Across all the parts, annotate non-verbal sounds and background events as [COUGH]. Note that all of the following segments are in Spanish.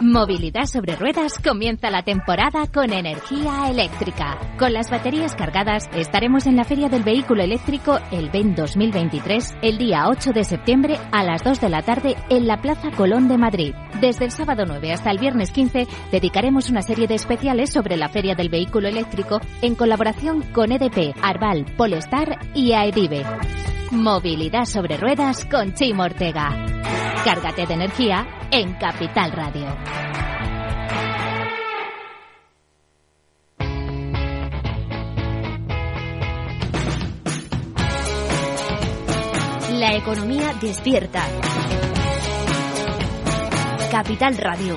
Movilidad sobre ruedas comienza la temporada con energía eléctrica. Con las baterías cargadas estaremos en la Feria del Vehículo Eléctrico el BEN 2023 el día 8 de septiembre a las 2 de la tarde en la Plaza Colón de Madrid. Desde el sábado 9 hasta el viernes 15 dedicaremos una serie de especiales sobre la Feria del Vehículo Eléctrico en colaboración con EDP, Arval, Polestar y AEDIVE. Movilidad sobre ruedas con Chimo Ortega. Cárgate de energía en Capital Radio. La economía despierta. Capital Radio.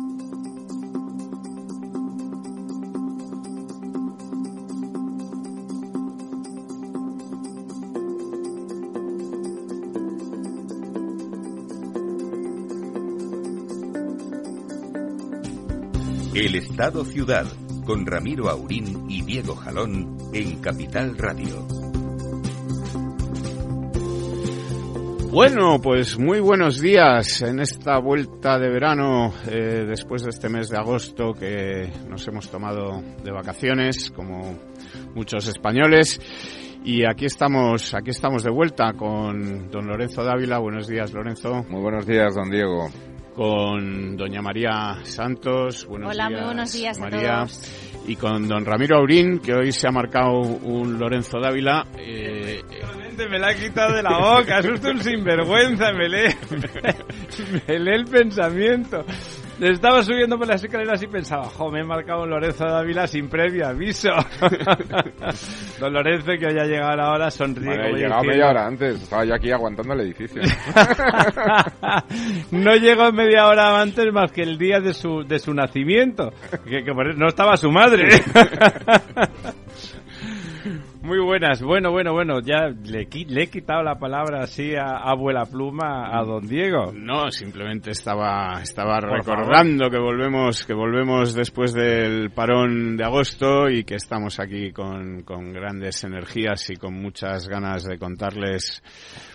El Estado Ciudad, con Ramiro Aurín y Diego Jalón en Capital Radio. Bueno, pues muy buenos días en esta vuelta de verano, eh, después de este mes de agosto que nos hemos tomado de vacaciones, como muchos españoles. Y aquí estamos, aquí estamos de vuelta con don Lorenzo Dávila. Buenos días, Lorenzo. Muy buenos días, don Diego con doña María Santos. Buenos Hola, días, muy buenos días María. a todos. Y con don Ramiro Aurín, que hoy se ha marcado un Lorenzo Dávila. Eh, me la ha quitado de la boca, es usted un sinvergüenza, me lee, [LAUGHS] me lee el pensamiento. Estaba subiendo por las escaleras y pensaba, jo, me he marcado un Lorenzo Dávila sin previo aviso. [LAUGHS] Don Lorenzo, que hoy ha llegado la hora, sonríe. Vale, como he llegado media hora antes, estaba yo aquí aguantando el edificio. [LAUGHS] no llegó media hora antes más que el día de su, de su nacimiento. Que, que no estaba su madre. [LAUGHS] Muy buenas. Bueno, bueno, bueno. Ya le, le he quitado la palabra así a abuela pluma a don Diego. No, simplemente estaba estaba Por recordando que volvemos que volvemos después del parón de agosto y que estamos aquí con, con grandes energías y con muchas ganas de contarles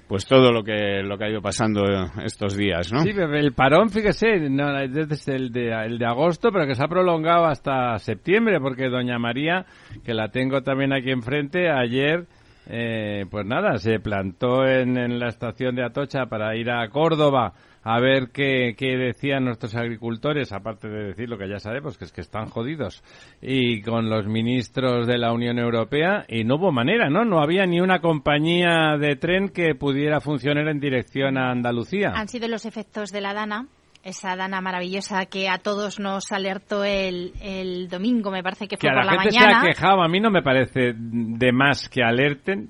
pues todo lo que lo que ha ido pasando estos días, ¿no? Sí, el parón, fíjese, no, es desde el de, el de agosto, pero que se ha prolongado hasta septiembre, porque doña María, que la tengo también aquí enfrente, ayer, eh, pues nada, se plantó en, en la estación de Atocha para ir a Córdoba a ver qué, qué decían nuestros agricultores, aparte de decir lo que ya sabemos, que es que están jodidos, y con los ministros de la Unión Europea, y no hubo manera, ¿no? No había ni una compañía de tren que pudiera funcionar en dirección a Andalucía. Han sido los efectos de la Dana, esa Dana maravillosa que a todos nos alertó el, el domingo, me parece que que fue a por la la gente mañana. se ha quejado, a mí no me parece de más que alerten.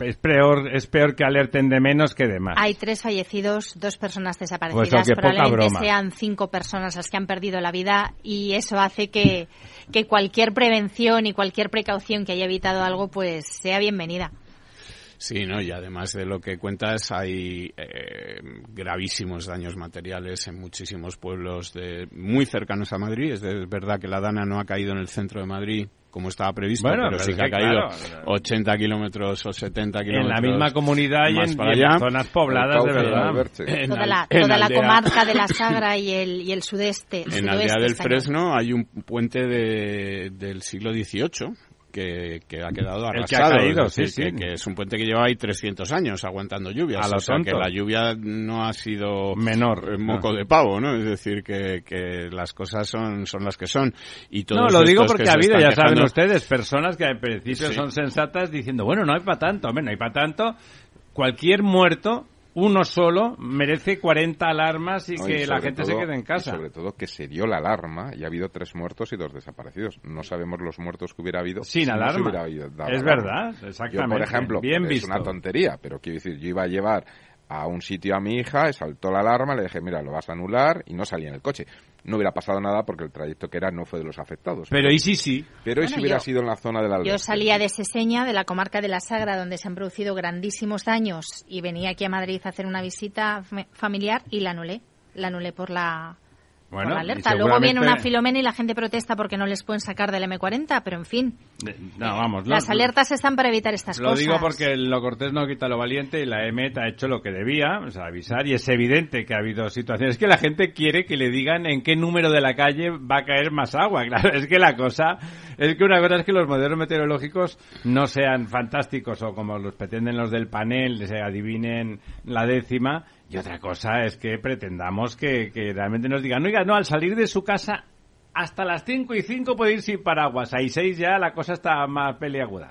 Es peor, es peor que alerten de menos que de más. Hay tres fallecidos, dos personas Pues desaparecidas. lo que poca Probablemente broma. sean cinco personas las que han perdido la vida y eso hace que, que cualquier prevención y cualquier precaución que haya evitado algo pues sea bienvenida. Sí, ¿no? Y además de lo que cuentas, hay eh, gravísimos daños materiales en muchísimos pueblos de, muy cercanos a Madrid. Es, de- es verdad que la Dana no ha caído en el centro de Madrid como estaba previsto, Bueno, pero pero sí que ha caído claro, 80 kilómetros o 70 en kilómetros. la misma comunidad y en, para en zonas pobladas de verdad. En Toda la, en toda la comarca de la Sagra y el, y el sudeste. En sudoeste Aldea del. Fresno hay un puente de, del siglo XVIII que, que ha quedado El que ha arrasado. caído, es decir, sí, que, sí. que es un puente que lleva ahí 300 años aguantando lluvias. A lo o sea, que la lluvia no ha sido Menor. eh, moco de pavo, ¿no? Es decir, que, que las cosas son, son las que son. Y No, todos lo digo porque que ha habido, ya saben ustedes, personas que al principio Sí. son sensatas diciendo, bueno, no hay para tanto, hombre, no hay para tanto. Cualquier muerto, uno solo, merece 40 alarmas y No, que la gente se quede en y casa. sobre todo que se dio la alarma y ha habido tres muertos y dos desaparecidos. No sabemos los muertos que hubiera habido Sin si no se alarma. hubiera habido- dado Es verdad, exactamente. Yo, por ejemplo, Bien es visto. una tontería, pero quiero decir, yo iba a llevar a un sitio a mi hija, saltó la alarma, le dije, mira, lo vas a anular y no salía en el coche. No hubiera pasado nada porque el trayecto que era no fue de los afectados. Pero y sí, sí. Pero y si hubiera yo- sido en la zona de la Yo salía de Seseña, de la comarca de la Sagra, donde se han producido grandísimos daños, y venía aquí a Madrid a hacer una visita fa- familiar y la anulé. La anulé por la, Bueno, por la y alerta. Luego viene una filomena y la gente protesta porque no les pueden sacar del M40, pero en fin, No, vamos. las lo- alertas están para evitar estas Lo cosas. digo porque lo cortés no quita lo valiente y la EMET ha hecho lo que debía, o sea, avisar, y es evidente que ha habido situaciones que la gente quiere que le digan en qué número de la calle va a caer más agua. [LAUGHS] Claro, es que la cosa, es que una cosa es que los modelos meteorológicos no sean fantásticos o como los pretenden los del panel, se adivinen la décima, y otra cosa es que pretendamos que, que realmente nos digan, oiga, no, al salir de su casa hasta las 5 y 5 puede ir sin paraguas. Ahí 6 ya la cosa está más peliaguda.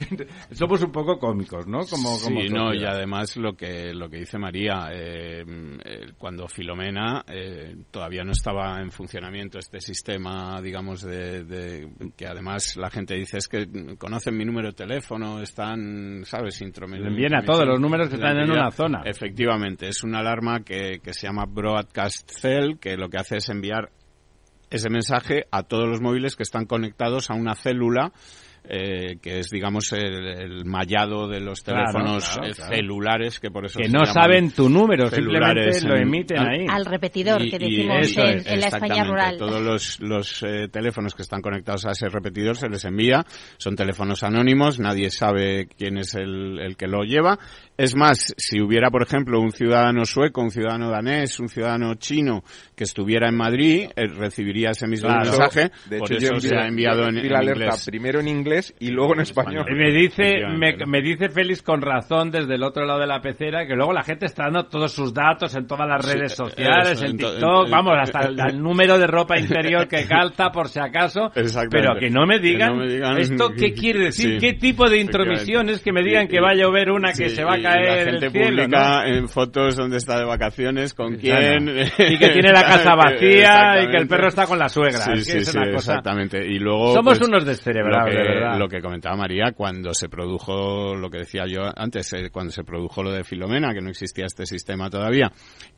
[LAUGHS] Somos un poco cómicos, ¿no? Como, como sí, no, y además lo que lo que dice María, eh, eh, cuando Filomena eh, todavía no estaba en funcionamiento este sistema, digamos, de, de- que además la gente dice es que conocen mi número de teléfono, están, ¿sabes? Envían a todos los números que están en una zona. Efectivamente, es una alarma que, que se llama Broadcast Cell, que lo que hace es enviar ese mensaje a todos los móviles que están conectados a una célula eh, que es, digamos, el, el mallado de los teléfonos claro, eh, claro. celulares, que por eso Que se no saben tu número, simplemente celulares lo en- emiten al- ahí. Al repetidor, y- que decimos en, es, en la España rural. Todos los, los eh, teléfonos que están conectados a ese repetidor se les envía. Son teléfonos anónimos, nadie sabe quién es el, el que lo lleva. Es más, si hubiera, por ejemplo, un ciudadano sueco, un ciudadano danés, un ciudadano chino que estuviera en Madrid, eh, recibiría ese mismo Claro. mensaje. De por hecho, yo eso se ha enviado en, en la alerta inglés. primero en inglés y luego en español. Y me dice, me, dice Félix con razón desde el otro lado de la pecera que luego la gente está dando todos sus datos en todas las Sí, redes eso, sociales, en TikTok, vamos, hasta el, el número de ropa interior que [LAUGHS] calza por si acaso. Pero que no me Que digan, no me digan- esto qué [LAUGHS] quiere decir, Sí, qué tipo de intromisión es que me digan que va a llover una que Sí, se va a caer la gente cielo, publica ¿no? en fotos donde está de vacaciones, con quién... Y que tiene la [LAUGHS] casa vacía y que el perro está con la suegra. Sí, Es que sí, es sí, una cosa- exactamente. Y luego... Somos pues, unos descerebrados, de verdad. Lo que comentaba María, cuando se produjo, lo que decía yo antes, eh, cuando se produjo lo de Filomena, que no existía este sistema todavía,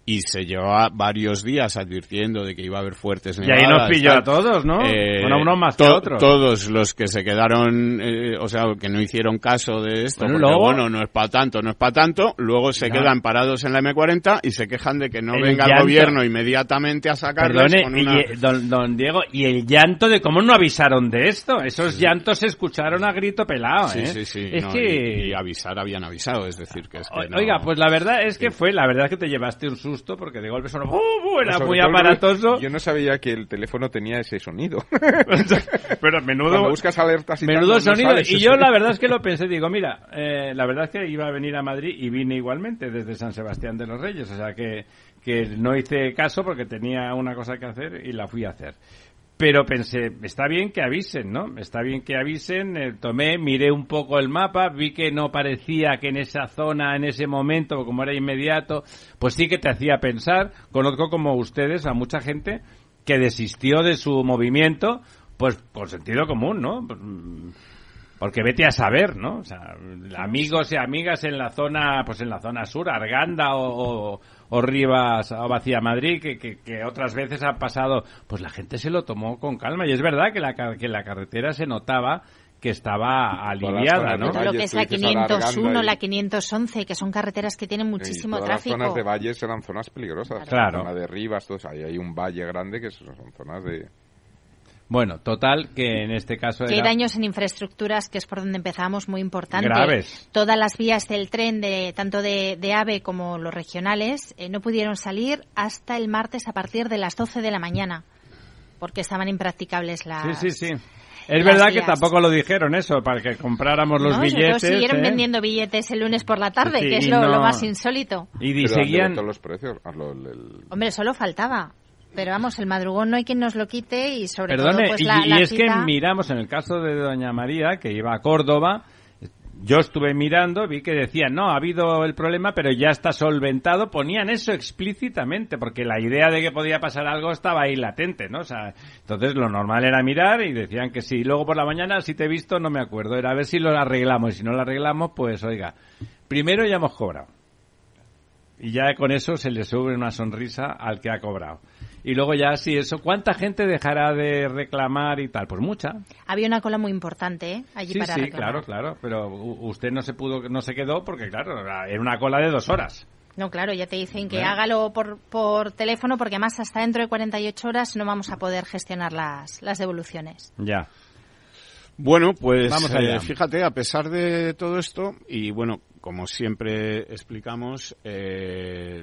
y se llevaba varios días advirtiendo de que iba a haber fuertes Y ahí nevadas. nos pilló tal. a todos, ¿no? Eh, Bueno, unos más que to- otros. Todos los que se quedaron, eh, o sea, que no hicieron caso de esto, Bueno, porque, luego- bueno, no es para tanto, no es para tanto, luego se quedan parados en la M40 y se quejan de que no El venga el gobierno inmediatamente a sacarles Perdone, con y, una... don, don Diego, y el llanto de cómo no avisaron de esto. Esos llantos se escucharon a grito pelado, Sí, ¿eh? sí, sí. Es no, que... y, y avisar habían avisado, es decir, que es que no- Oiga, pues la verdad es que fue, la verdad es que te llevaste un susto porque de golpe sonó, era muy aparatoso, Yo no sabía que el teléfono tenía ese sonido. [LAUGHS] pero menudo, Cuando buscas alertas y menudo sonido. y yo la verdad es que lo pensé, digo, mira, eh, la verdad es que iba a venir a Madrid y vine igualmente desde San Sebastián de los Reyes, o sea que, que no hice caso porque tenía una cosa que hacer y la fui a hacer. Pero pensé, está bien que avisen, ¿no? Está bien que avisen. eh, tomé, miré un poco el mapa, vi que no parecía que en esa zona, en ese momento, como era inmediato, pues sí que te hacía pensar. Conozco como ustedes a mucha gente que desistió de su movimiento, pues por sentido común, ¿no? Porque vete a saber, ¿no? O sea, amigos y amigas en la zona, pues en la zona sur, Arganda o, o, o Rivas o Vacía Madrid, que, que, que otras veces ha pasado, pues la gente se lo tomó con calma. Y es verdad que la, ca- que la carretera se notaba que estaba aliviada, ¿no? lo que es la dices ahora 501, Arganda y- la 511, que son carreteras que tienen muchísimo y todas tráfico. las zonas de valles eran zonas peligrosas. Claro. La zona de Rivas, todo eso. Ahí hay un valle grande que son zonas de... Bueno, total, que en este caso Que hay era... daños en infraestructuras, que es por donde empezamos, muy importante. Graves. Todas las vías del tren, de tanto de, de AVE como los regionales, eh, no pudieron salir hasta el martes a partir de las 12 de la mañana, porque estaban impracticables las... Sí, sí, sí. Es las verdad que tampoco lo dijeron eso, para que compráramos los No, billetes. siguieron ¿eh? vendiendo billetes el lunes por la tarde, Sí, que es lo, no- lo más insólito. Y, Pero han seguían... los precios. Ah, lo- el- el- Hombre, solo faltaba. Pero vamos, el madrugón no hay quien nos lo quite y sobre Perdone, todo pues y, la, y es que miramos en el caso de Doña María, que iba a Córdoba, yo estuve mirando, vi que decían, no, ha habido el problema, pero ya está solventado. Ponían eso explícitamente, porque la idea de que podía pasar algo estaba ahí latente, ¿no? O sea, entonces lo normal era mirar y decían que sí. Luego por la mañana, si te he visto, no me acuerdo. Era a ver si lo arreglamos. Y si no lo arreglamos, pues oiga, primero ya hemos cobrado. Y ya con eso se le sube una sonrisa al que ha cobrado. Y luego ya si eso, ¿cuánta gente dejará de reclamar y tal? Pues mucha. Había una cola muy importante ¿eh? allí sí, para sí, reclamar. claro, claro. Pero usted no se pudo, no se quedó porque claro, era una cola de dos horas. No, claro, ya te dicen que Bueno. hágalo por, por teléfono porque además hasta dentro de 48 horas no vamos a poder gestionar las, las devoluciones. Ya. Bueno, pues Vamos eh, fíjate, a pesar de todo esto, y bueno, como siempre explicamos, eh,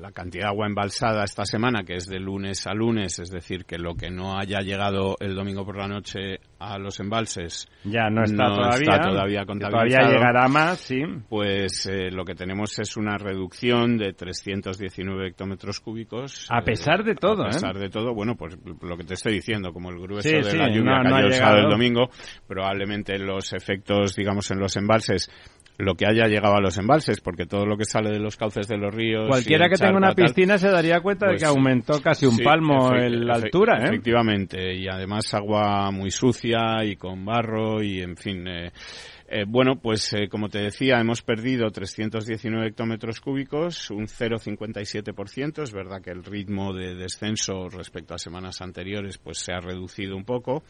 la cantidad de agua embalsada esta semana, que es de lunes a lunes, es decir, que lo que no haya llegado el domingo por la noche a los embalses Ya no está No todavía. está todavía que contabilizado. Todavía llegará más, sí. pues eh, lo que tenemos es una reducción de 319 hectómetros cúbicos. A pesar de todo, A ¿eh? pesar de todo, bueno, pues lo que te estoy diciendo, como el grueso Sí, de sí, la lluvia no- cayó ha el sábado el domingo, probablemente los efectos, digamos, en los embalses, lo que haya llegado a los embalses, porque todo lo que sale de los cauces de los ríos... Cualquiera que tenga una tal, piscina se daría cuenta pues, de que aumentó casi un sí, palmo en la altura, ¿eh? Efectivamente, y además agua muy sucia y con barro y en fin. eh, eh, bueno, pues eh, como te decía, hemos perdido 319 hectómetros cúbicos, un 0,57%. Es verdad que el ritmo de descenso respecto a semanas anteriores pues se ha reducido un poco.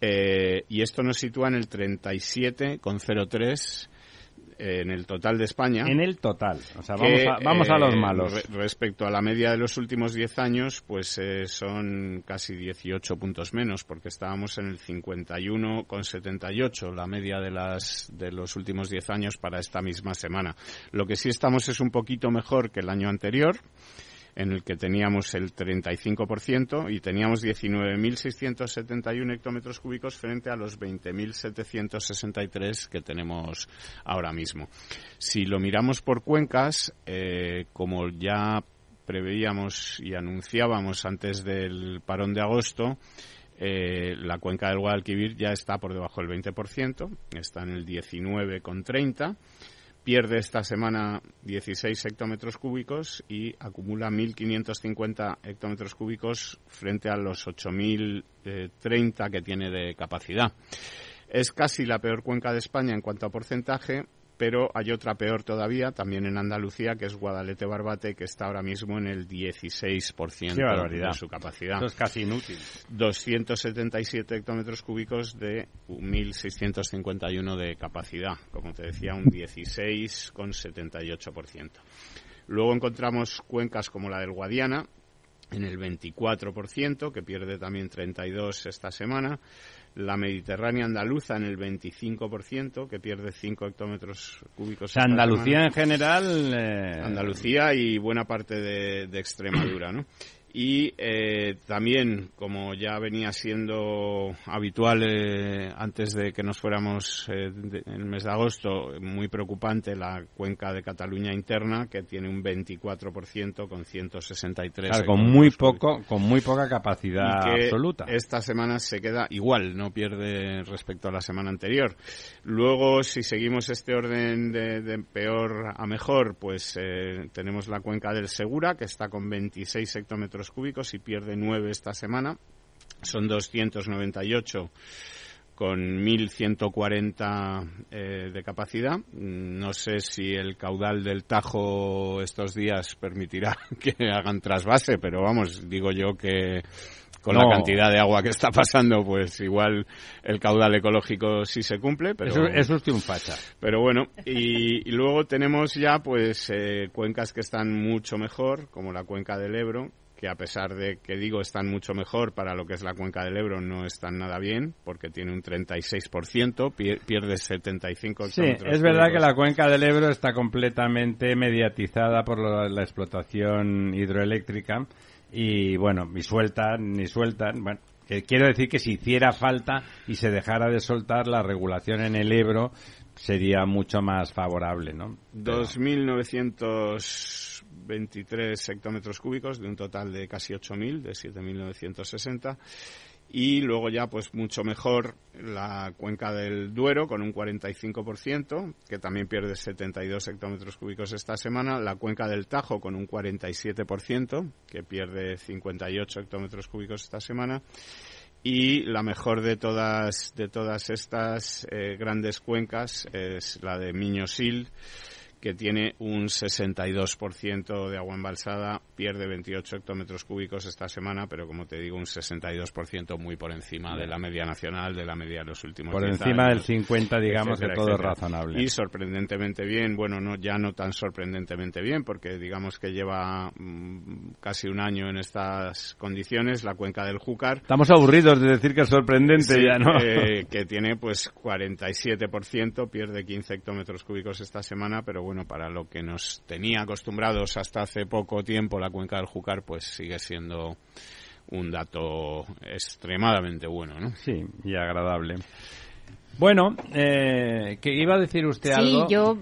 Eh, y esto nos sitúa en el 37,03 eh, en el total de España. En el total. O sea, que, vamos a, vamos a los eh, malos. re- respecto a la media de los últimos 10 años, pues eh, son casi 18 puntos menos, porque estábamos en el 51,78, la media de, las, de los últimos 10 años para esta misma semana. Lo que sí estamos es un poquito mejor que el año anterior, en el que teníamos el 35% y teníamos 19.671 hectómetros cúbicos frente a los 20.763 que tenemos ahora mismo. Si lo miramos por cuencas, eh, como ya preveíamos y anunciábamos antes del parón de agosto, eh, la cuenca del Guadalquivir ya está por debajo del 20%, está en el 19,30 pierde esta semana 16 hectómetros cúbicos y acumula 1.550 hectómetros cúbicos frente a los 8.030 que tiene de capacidad. Es casi la peor cuenca de España en cuanto a porcentaje, pero hay otra peor todavía, también en Andalucía, que es Guadalete Barbate, que está ahora mismo en el 16% Qué barbaridad. de su capacidad. Esto es casi inútil. 277 hectómetros cúbicos de 1.651 de capacidad, como te decía, un 16,78%. Luego encontramos cuencas como la del Guadiana, en el 24%, que pierde también 32 esta semana. La Mediterránea andaluza en el 25%, que pierde 5 hectómetros cúbicos. O sea, Andalucía en general... eh, Andalucía y buena parte de, de Extremadura, ¿no? Y eh, también, como ya venía siendo habitual eh, antes de que nos fuéramos eh, de- en el mes de agosto, muy preocupante la cuenca de Cataluña interna, que tiene un 24% con 163. claro, con muy poco, con muy poca capacidad que absoluta. Esta semana se queda igual, no pierde respecto a la semana anterior. Luego, si seguimos este orden de, de peor a mejor, pues eh, tenemos la cuenca del Segura, que está con 26 hectómetros cúbicos y pierde 9 esta semana. Son 298 con 1.140 eh, de capacidad. No sé si el caudal del Tajo estos días permitirá [LAUGHS] que hagan trasvase, pero vamos, digo yo que con No. la cantidad de agua que está pasando, pues igual el caudal ecológico sí se cumple, pero... Eso, eso es usted un facha. Pero bueno, y, y luego tenemos ya pues eh, cuencas que están mucho mejor, como la cuenca del Ebro, que a pesar de que digo están mucho mejor para lo que es la cuenca del Ebro, no están nada bien, porque tiene un 36%, pierde 75 Sí, es verdad que la cuenca del Ebro está completamente mediatizada por la, explotación hidroeléctrica y bueno, ni sueltan, ni sueltan, bueno, quiero decir que si hiciera falta y se dejara de soltar la regulación en el Ebro sería mucho más favorable, ¿no? 2900 23 hectómetros cúbicos de un total de casi 8.000, de 7.960. Y luego ya, pues mucho mejor la cuenca del Duero con un 45%, que también pierde 72 hectómetros cúbicos esta semana. La cuenca del Tajo con un 47%, que pierde 58 hectómetros cúbicos esta semana y la mejor de todas de todas estas eh, grandes cuencas es la de Miñosil que tiene un 62% de agua embalsada, pierde 28 hectómetros cúbicos esta semana, pero como te digo, un 62% muy por encima de la media nacional, de la media de los últimos Por 10 encima del años, 50, digamos etcétera, que todo es razonable. Y sorprendentemente bien, bueno, no ya no tan sorprendentemente bien, porque digamos que lleva mm, casi un año en estas condiciones la cuenca del Júcar. Estamos aburridos de decir que es sorprendente Sí, ya, ¿no? eh, [LAUGHS] que tiene pues 47%, pierde 15 hectómetros cúbicos esta semana, pero bueno, para lo que nos tenía acostumbrados hasta hace poco tiempo la cuenca del Júcar, pues sigue siendo un dato extremadamente bueno, ¿no? Sí, y agradable. Bueno, eh, que iba a decir usted Sí, algo. yo,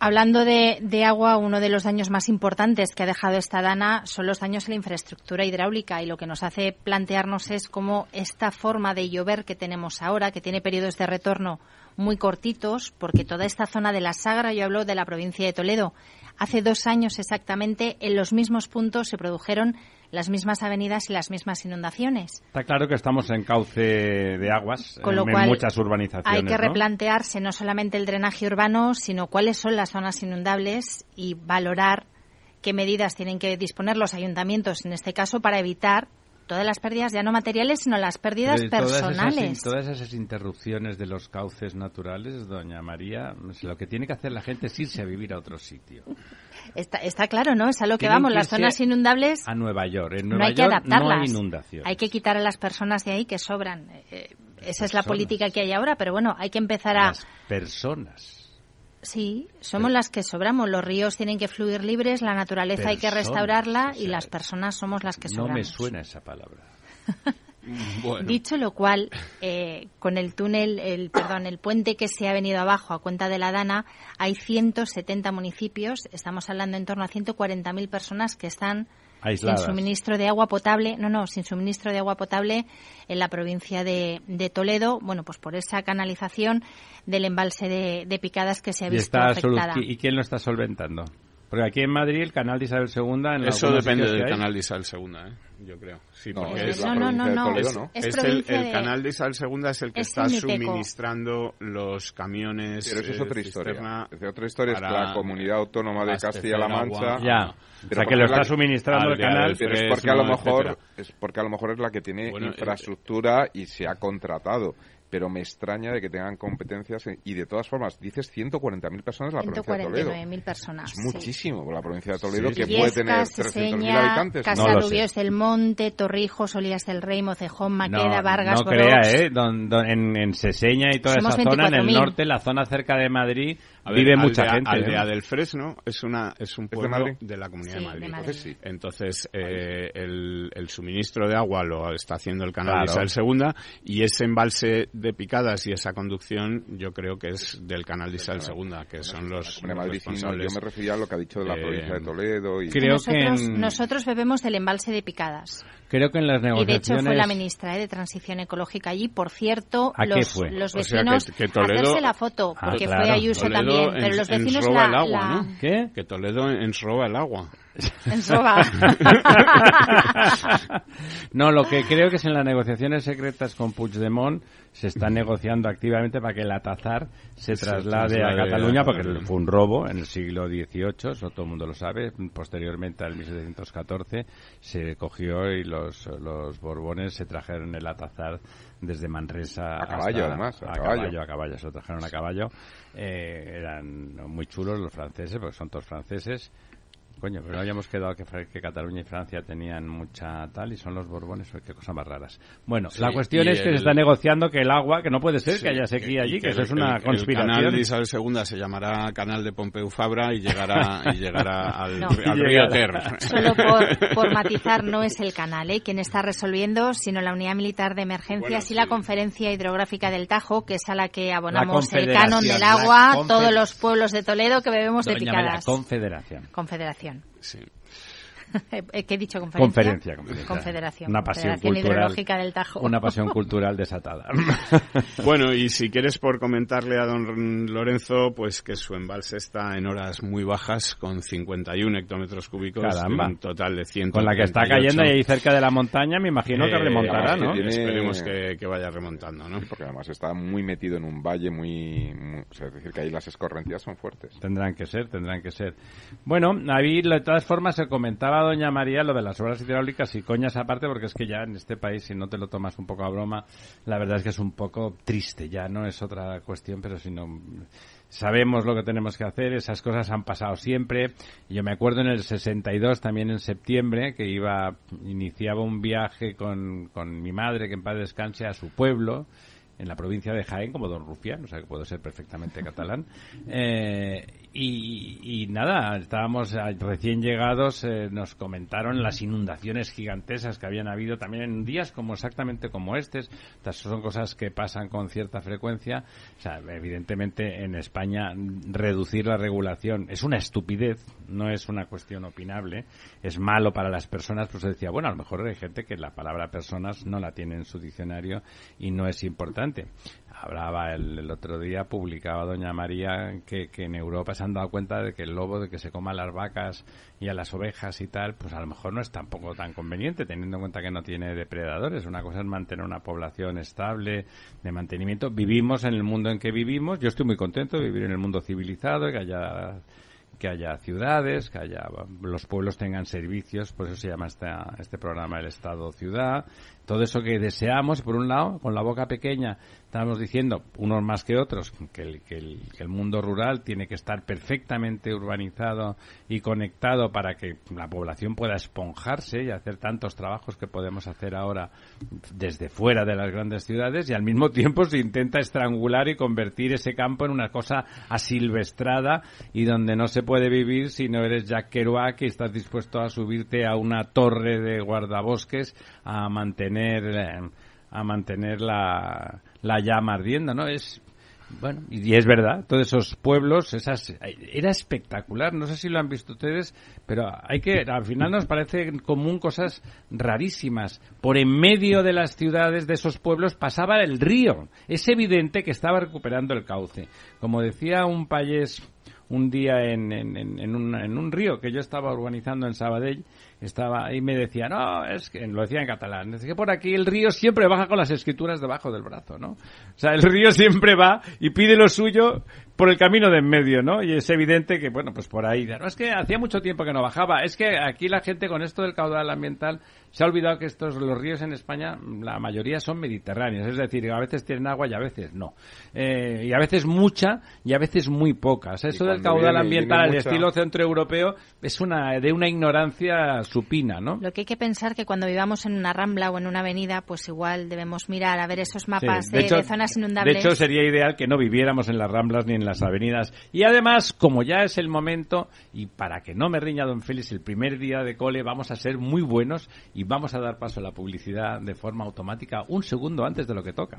hablando de, agua, uno de los daños más importantes que ha dejado esta dana son los daños en la infraestructura hidráulica y lo que nos hace plantearnos es cómo esta forma de llover que tenemos ahora, que tiene periodos de retorno muy cortitos, porque toda esta zona de la Sagra, yo hablo de la provincia de Toledo, hace dos años exactamente en los mismos puntos se produjeron las mismas avenidas y las mismas inundaciones. Está claro que estamos en cauce de aguas Con lo en, cual, muchas urbanizaciones. Hay que ¿no? replantearse no solamente el drenaje urbano, sino cuáles son las zonas inundables y valorar qué medidas tienen que disponer los ayuntamientos, en este caso, para evitar todas las pérdidas, ya no materiales, sino las pérdidas Pero todas esas personales. Todas esas, interrupciones de los cauces naturales, doña María, lo que tiene que hacer la gente es irse a vivir a otro sitio. Está, está claro, ¿no? Es a lo que vamos. que Las zonas inundables A Nueva York. En no Nueva hay que York adaptarlas. no hay inundaciones. Hay que quitar a las personas de ahí que sobran. Eh, esa es la política que hay ahora, pero bueno, hay que empezar a... Las personas. Sí, somos las que sobramos. Los ríos tienen que fluir libres, la naturaleza hay que restaurarla o sea, y las personas somos las que No sobramos. me suena esa palabra. [LAUGHS] [LAUGHS] Bueno, Dicho lo cual, eh, con el túnel, el perdón, el puente que se ha venido abajo a cuenta de la Dana, hay 170 municipios, estamos hablando en torno a 140.000 personas que están Aisladas. sin suministro de agua potable, no, no, sin suministro de agua potable en la provincia de, de Toledo, bueno, pues por esa canalización del embalse de, de Picadas que se ha visto afectada. ¿Y quién lo está solventando? Porque aquí en Madrid el canal de Isabel II... En eso depende del canal de Isabel II, ¿eh? yo creo. Sí, No, porque es, la no, no, provincia no, de no. Toledo, Es, ¿no? es es el, el de- canal de Isabel II es el que es está el suministrando los camiones. Pero eso es eh, otra historia. Es otra historia es la comunidad autónoma de Castilla-La Mancha. agua. Ya, o sea que porque lo está suministrando el Aldea canal. Pero es porque a lo mejor es porque a lo mejor es la que tiene Bueno, eh, infraestructura y se ha contratado. Pero me extraña de que tengan competencias en- y de todas formas dices 140.000 personas en la provincia de Toledo. 149.000 personas. Es sí. muchísimo por la provincia de Toledo Sí, que sí. puede tener Illescas, 300.000 Seseña, habitantes. No lo Casarubios sé. del Monte, Torrijos, Olías del Rey, Mocejón, Maqueda, no, Vargas, no crea. ¿eh? Don- don- en, en Seseña y toda Somos esa zona, en el 24.000. norte, la zona cerca de Madrid, A ver, vive mucha Aldea- gente. Aldea ¿eh? del Fresno es una es un de pueblo Madrid? de, la Comunidad Sí, de Madrid. de Madrid. Entonces sí. Entonces, eh, el, el suministro de agua lo está haciendo el canal Claro. de Isabel II y ese embalse de picadas y esa conducción yo creo que es del canal de Isabel II, que son los, los Madrid, responsables. yo me refería a lo que ha dicho de la Eh, provincia de Toledo. Y... Creo que nosotros, en- nosotros bebemos del embalse de Picadas. Creo que en las Y de negociaciones... hecho fue la ministra ¿eh? de Transición Ecológica allí. Por cierto, ¿A qué los, fue? los O sea, que- vecinos que Toledo- hacerse la foto, Ah, porque claro. fue Ayuso Toledo también. En- Pero los en vecinos roba la, el agua, la- ¿no? ¿Qué? Que Toledo ens roba el agua. [LAUGHS] [LAUGHS] No, lo que creo que es en las negociaciones secretas con Puigdemont se está negociando activamente para que el Atazar se Se traslade a Cataluña, porque fue un robo en el siglo XVIII, eso todo el mundo lo sabe. Posteriormente, al 1714, se cogió y los, los Borbones se trajeron el Atazar desde Manresa A caballo, hasta- además, a a caballo. caballo, a caballo, se lo trajeron a caballo. Eh, eran muy chulos los franceses, porque son todos franceses. Coño, pero habíamos quedado que, que Cataluña y Francia tenían mucha tal y son los Borbones, qué cosas más raras. Bueno, Sí, la cuestión es que el- se está negociando que el agua, que no puede ser Sí, que haya sequía y allí, que, eso el- es una el- conspiración. El canal de Isabel II se llamará Canal de Pompeu Fabra y llegará, y llegará al, No. al río. Ter. Solo por, [LAUGHS] por matizar, no es el canal ¿eh? quien está resolviendo, sino la Unidad Militar de Emergencias Bueno, y sí. la Conferencia Hidrográfica del Tajo, que es a la que abonamos el canon del agua, todos los pueblos de Toledo que bebemos de Doña picadas. Confederación. Confederación. Sí. [LAUGHS] Eh, ¿Qué he dicho? ¿Conferencia? Conferencia, Confederación. Una pasión Confederación cultural. Hidrológica del Tajo. Una pasión [LAUGHS] cultural desatada. [LAUGHS] Bueno, y si quieres por comentarle a don Lorenzo, pues que su embalse está en horas muy bajas, con 51 hectómetros cúbicos, Caramba. un total de 100. Con la que está cayendo ahí cerca de la montaña, me imagino que Eh, remontará, ¿no? que Tiene- Esperemos que, que vaya remontando, ¿no? Porque además está muy metido en un valle muy... muy- o sea, es decir, que ahí las escorrentías son fuertes. Tendrán que ser, tendrán que ser. Bueno, ahí de todas formas se comentaba doña María lo de las obras hidráulicas y coñas aparte, porque es que ya en este país, si no te lo tomas un poco a broma, la verdad es que es un poco triste ya, no es otra cuestión, pero si no sabemos lo que tenemos que hacer, esas cosas han pasado siempre. Yo me acuerdo en el 62, también en septiembre, que iba, iniciaba un viaje con, con mi madre, que en paz descanse, a su pueblo, en la provincia de Jaén, como Don Rufián, o sea que puedo ser perfectamente catalán. Eh, y, y nada, estábamos recién llegados, eh, nos comentaron las inundaciones gigantescas que habían habido también en días como exactamente como estos. Estas son cosas que pasan con cierta frecuencia. O sea, evidentemente en España reducir la regulación es una estupidez, no es una cuestión opinable, es malo para las personas, pues decía, bueno, a lo mejor hay gente que la palabra personas no la tiene en su diccionario y no es importante. Hablaba el, el otro día, publicaba Doña María que, que en Europa se han dado cuenta de que el lobo de que se coma a las vacas y a las ovejas y tal, pues a lo mejor no es tampoco tan conveniente, teniendo en cuenta que no tiene depredadores. Una cosa es mantener una población estable, de mantenimiento. Vivimos en el mundo en que vivimos. Yo estoy muy contento de vivir en el mundo civilizado, que haya que haya ciudades, que haya los pueblos tengan servicios, por eso se llama esta- este programa el Estado Ciudad, todo eso que deseamos, por un lado, con la boca pequeña, estamos diciendo, unos más que otros, que el, mundo rural tiene que estar perfectamente urbanizado y conectado para que la población pueda esponjarse y hacer tantos trabajos que podemos hacer ahora desde fuera de las grandes ciudades y al mismo tiempo se intenta estrangular y convertir ese campo en una cosa asilvestrada y donde no se puede vivir si no eres Jack Kerouac y estás dispuesto a subirte a una torre de guardabosques a mantener eh, a mantener la, la llama ardiendo, ¿no? Es bueno, y es verdad, todos esos pueblos, esas, era espectacular, no sé si lo han visto ustedes, pero hay que, al final nos parece común cosas rarísimas. Por en medio de las ciudades de esos pueblos pasaba el río. Es evidente que estaba recuperando el cauce. Como decía un payés un día en, en, en, un, en un río que yo estaba organizando en Sabadell, estaba y me decía, no, es que, lo decía en catalán, es que por aquí el río siempre baja con las escrituras debajo del brazo, ¿no? O sea, el río siempre va y pide lo suyo por el camino de en medio, ¿no? Y es evidente que, bueno, pues por ahí, no, es que hacía mucho tiempo que no bajaba, es que aquí la gente con esto del caudal ambiental se ha olvidado que estos, los ríos en España, la mayoría son mediterráneos, es decir, a veces tienen agua y a veces no. Eh, y a veces mucha y a veces muy poca. O sea, eso del caudal viene- ambiental al estilo centroeuropeo es una, de una ignorancia supina, ¿no? Lo que hay que pensar que cuando vivamos en una rambla o en una avenida, pues igual debemos mirar a ver esos mapas Sí, de, de zonas inundables. De hecho, sería ideal que no viviéramos en las ramblas ni en las avenidas. Y además, como ya es el momento, y para que no me riña don Félix, el primer día de cole vamos a ser muy buenos y vamos a dar paso a la publicidad de forma automática un segundo antes de lo que toca.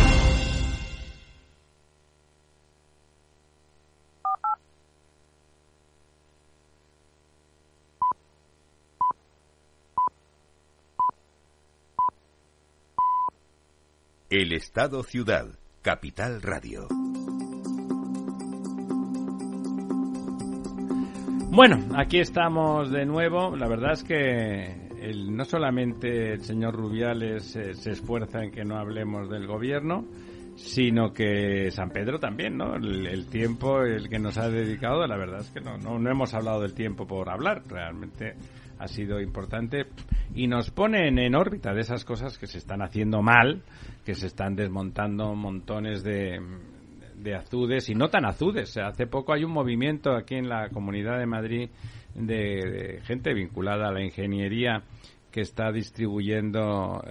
El Estado Ciudad, Capital Radio. Bueno, aquí estamos de nuevo. La verdad es que el, no solamente el señor Rubiales eh, se esfuerza en que no hablemos del gobierno, sino que San Pedro también, ¿no? El, tiempo el que nos ha dedicado, la verdad es que no, no, no hemos hablado del tiempo por hablar, realmente ha sido importante y nos pone en, órbita de esas cosas que se están haciendo mal, que se están desmontando montones de, de azudes y no tan azudes. hace poco hay un movimiento aquí en la Comunidad de Madrid de, gente vinculada a la ingeniería que está distribuyendo